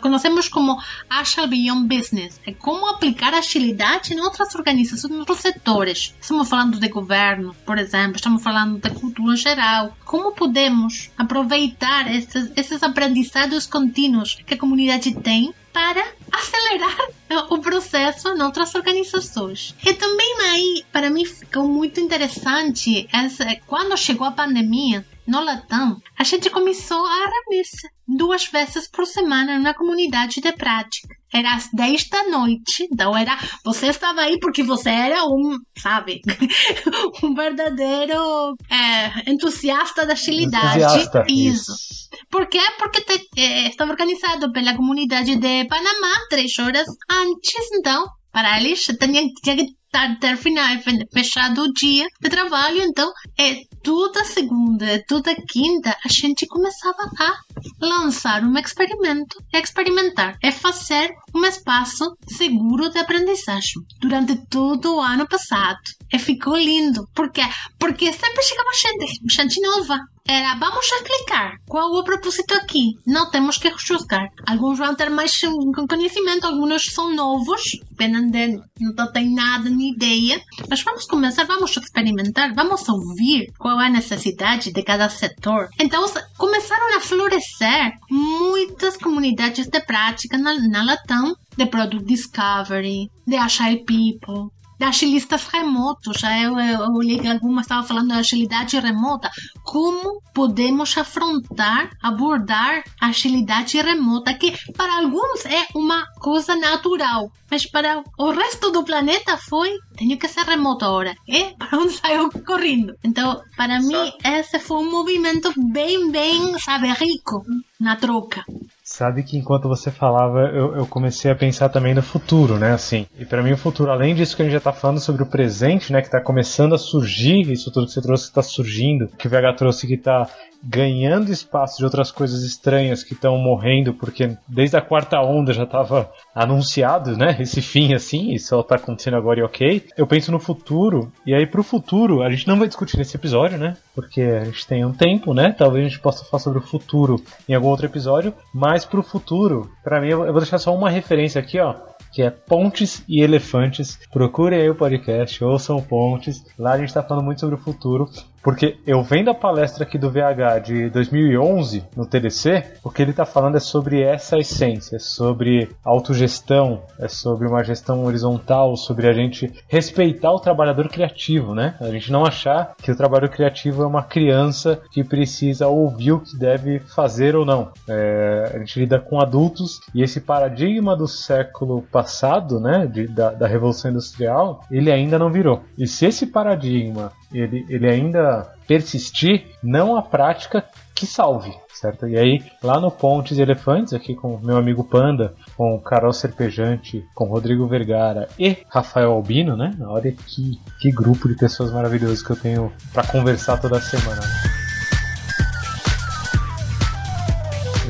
conhecemos como Agile Beyond Business. É como aplicar agilidade em outras organizações, em outros setores. Estamos falando de governo, por exemplo, estamos falando de cultura geral. Como podemos aproveitar esses, esses aprendizados contínuos que a comunidade tem para acelerar o processo outras organizações. E também aí, para mim, ficou muito interessante essa, quando chegou a pandemia, no Latam, a gente começou a reunir-se duas vezes por semana na comunidade de prática. Era às 10 da noite, então era. Você estava aí porque você era um, sabe, um verdadeiro é, entusiasta da agilidade. Entusiasta, isso. isso. Por quê? Porque te, é, estava organizado pela comunidade de Panamá três horas antes, então, para eles tinha, tinha que ter final, fechado o dia de trabalho, então é toda segunda, toda quinta a gente começava a lançar um experimento, é experimentar, é fazer um espaço seguro de aprendizagem durante todo o ano passado. E ficou lindo. Por quê? Porque sempre chegava gente, gente nova. Era, vamos explicar qual o propósito aqui. Não temos que julgar. Alguns vão ter mais conhecimento, alguns são novos, de, não tem nada, ideia, mas vamos começar, vamos experimentar, vamos ouvir qual é a necessidade de cada setor. Então começaram a florescer muitas comunidades de prática na, na Latam de Product Discovery, de Agile People, de agilistas remotos. Já eu, eu olhei que alguma estava falando de agilidade remota. Como podemos afrontar, abordar a agilidade remota, que para alguns é uma coisa natural, mas para o resto do planeta foi, tenho que ser remoto agora. E para onde saiu correndo. Então, para mim, esse foi um movimento bem, bem, sabe, rico na troca. Sabe que enquanto você falava, eu, eu, comecei a pensar também no futuro, né? Assim, e para mim o futuro, além disso que a gente já tá falando sobre o presente, né? Que tá começando a surgir, isso tudo que você trouxe que tá surgindo, que o VH trouxe que tá ganhando espaço de outras coisas estranhas que estão morrendo, porque desde a quarta onda já estava anunciado, né? Esse fim assim, e só tá acontecendo agora e ok. Eu penso no futuro, e aí pro futuro, a gente não vai discutir nesse episódio, né? Porque a gente tem um tempo, né? Talvez a gente possa falar sobre o futuro em algum outro episódio, mas pro futuro, para mim, eu vou deixar só uma referência aqui, ó que é Pontes e Elefantes. Procurem aí o podcast, ouçam Pontes. Lá a gente está falando muito sobre o futuro. Porque eu vendo a palestra aqui do VH de 2011 no TDC, o que ele está falando é sobre essa essência, é sobre autogestão, é sobre uma gestão horizontal, sobre a gente respeitar o trabalhador criativo, né? A gente não achar que o trabalhador criativo é uma criança que precisa ouvir o que deve fazer ou não. É, a gente lida com adultos e esse paradigma do século passado, né, de, da, da Revolução Industrial, ele ainda não virou. E se esse paradigma ele, ele ainda persistir, não a prática que salve, certo? E aí, lá no Pontes e Elefantes, aqui com meu amigo Panda, com Carol Serpejante, com Rodrigo Vergara e Rafael Albino, né? Olha que, que grupo de pessoas maravilhosas que eu tenho para conversar toda semana.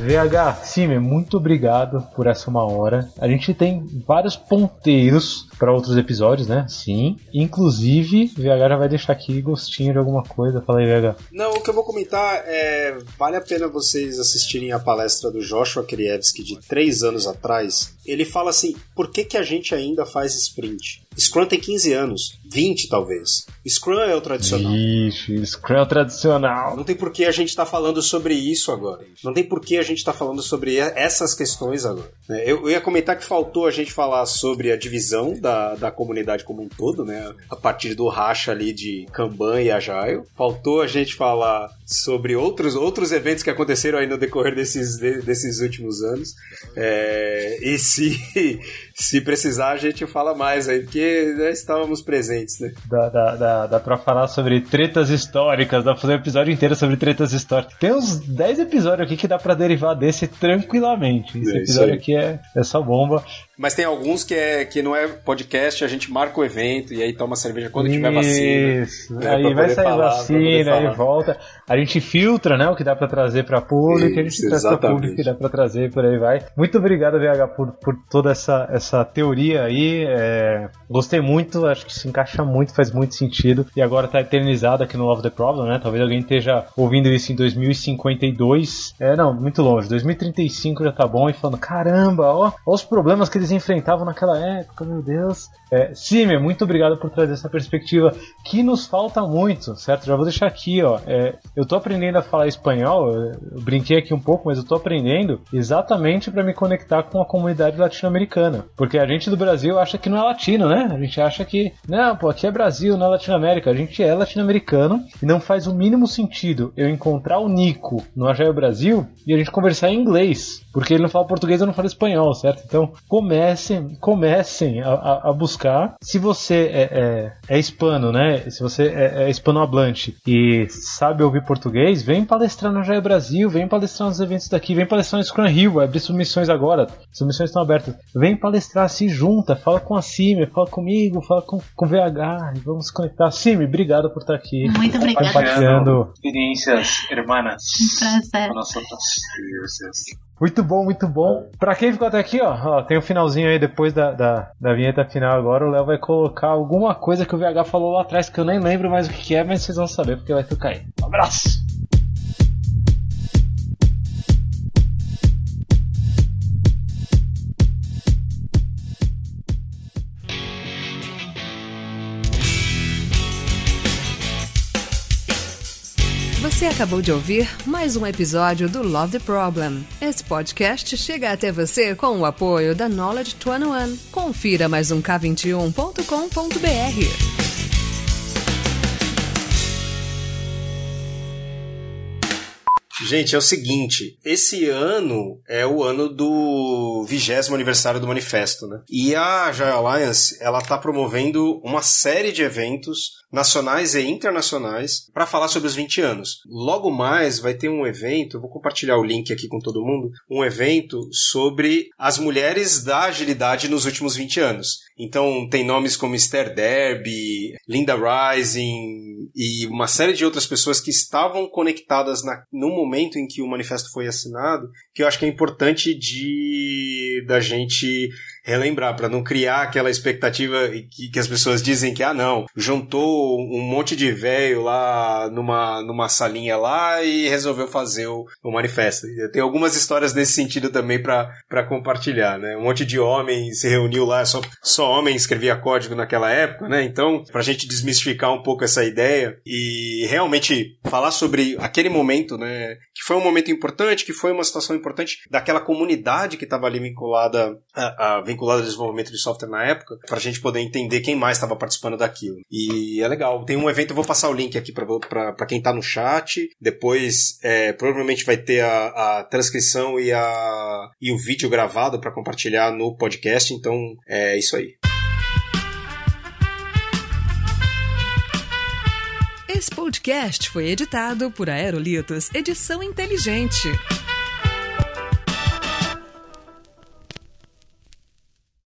VH, Simer, muito obrigado por essa uma hora. A gente tem vários ponteiros para outros episódios, né? Sim. Inclusive, VH já vai deixar aqui gostinho de alguma coisa. Fala aí, VH. Não, o que eu vou comentar é. Vale a pena vocês assistirem a palestra do Joshua Krievski de três anos atrás. Ele fala assim: por que, que a gente ainda faz sprint? Scrum tem 15 anos, 20 talvez. Scrum é o tradicional. Ixi, Scrum é o tradicional. Não tem por que a gente estar tá falando sobre isso agora. Não tem por que a gente estar tá falando sobre essas questões agora. É, eu, ia comentar que faltou a gente falar sobre a divisão da, da comunidade como um todo, né? A partir do racha ali de Kanban e Agile. Faltou a gente falar sobre outros, outros eventos que aconteceram aí no decorrer desses, desses últimos anos. É, e se, se precisar, a gente fala mais aí, porque já estávamos presentes, né? Dá, dá, dá, dá pra falar sobre tretas históricas, dá pra fazer um episódio inteiro sobre tretas históricas. Tem uns 10 episódios aqui que dá pra derivar desse tranquilamente. Esse é episódio aqui é, é só bomba. Mas tem alguns que, é, que não é podcast, a gente marca o evento e aí toma cerveja quando Isso. tiver vacina. Isso, né, aí vai sair falar, vacina, aí volta. A gente filtra, né, o que dá para trazer para público, a gente traz pra público que dá para trazer, por aí vai. Muito obrigado, VH, por, por toda essa, essa teoria aí. É, gostei muito, acho que se encaixa muito, faz muito sentido. E agora tá eternizado aqui no Love the Problem, né? Talvez alguém esteja ouvindo isso em 2052. É, não, muito longe. 2035 já tá bom e falando, caramba, ó, ó os problemas que eles enfrentavam naquela época, meu Deus. É, Simer, muito obrigado por trazer essa perspectiva que nos falta muito, certo? Já vou deixar aqui, ó. É, eu tô aprendendo a falar espanhol, eu brinquei aqui um pouco, mas eu tô aprendendo exatamente para me conectar com a comunidade latino-americana. Porque a gente do Brasil acha que não é latino, né? A gente acha que, não, pô, aqui é Brasil, não é Latinoamérica. A gente é latino-americano e não faz o mínimo sentido eu encontrar o Nico no Agile Brasil e a gente conversar em inglês. Porque ele não fala português, eu não falo espanhol, certo? Então comecem, comecem a, a, a buscar. Se você é, é, é, hispano, né? Se você é, é hispanohablante e sabe ouvir português, vem palestrar no Jair Brasil, vem palestrar nos eventos daqui, vem palestrar no Scrum Hill, abrir submissões agora, submissões estão abertas. Vem palestrar, se junta, fala com a Cime, fala comigo, fala com, com o VH, vamos conectar. Cime, obrigado por estar aqui. Muito obrigada. Compartilhando experiências hermanas. Um prazer. Muito bom, muito bom. Pra quem ficou até aqui, ó, ó tem o um finalzinho aí depois da, da, da, vinheta final agora. O Léo vai colocar alguma coisa que o VH falou lá atrás que eu nem lembro mais o que é, mas vocês vão saber porque vai tocar aí. Um abraço! Você acabou de ouvir mais um episódio do Love the Problem. Esse podcast chega até você com o apoio da Knowledge 21. Confira mais um k21.com.br. Gente, é o seguinte, esse ano é o ano do vigésimo aniversário do manifesto, né? E a Joy Alliance, ela tá promovendo uma série de eventos nacionais e internacionais para falar sobre os 20 anos. Logo mais vai ter um evento, vou compartilhar o link aqui com todo mundo, um evento sobre as mulheres da agilidade nos últimos 20 anos. Então tem nomes como Esther Derby, Linda Rising e uma série de outras pessoas que estavam conectadas na, no momento em que o manifesto foi assinado, que eu acho que é importante de da gente relembrar, para não criar aquela expectativa que, que as pessoas dizem que, ah, não, juntou um monte de velho lá numa, numa salinha lá e resolveu fazer o, o manifesto. Tem algumas histórias nesse sentido também para compartilhar, né? Um monte de homem se reuniu lá, só, só homem escrevia código naquela época, né? Então, pra gente desmistificar um pouco essa ideia e realmente falar sobre aquele momento, né? Que foi um momento importante, que foi uma situação importante daquela comunidade que estava ali vinculada a, a vinculada ao desenvolvimento de software na época, para a gente poder entender quem mais estava participando daquilo. E é legal. Tem um evento, eu vou passar o link aqui para quem está no chat. Depois, é, provavelmente vai ter a, a, transcrição e, a, e o vídeo gravado para compartilhar no podcast. Então, é isso aí. Esse podcast foi editado por Aerolitos Edição Inteligente.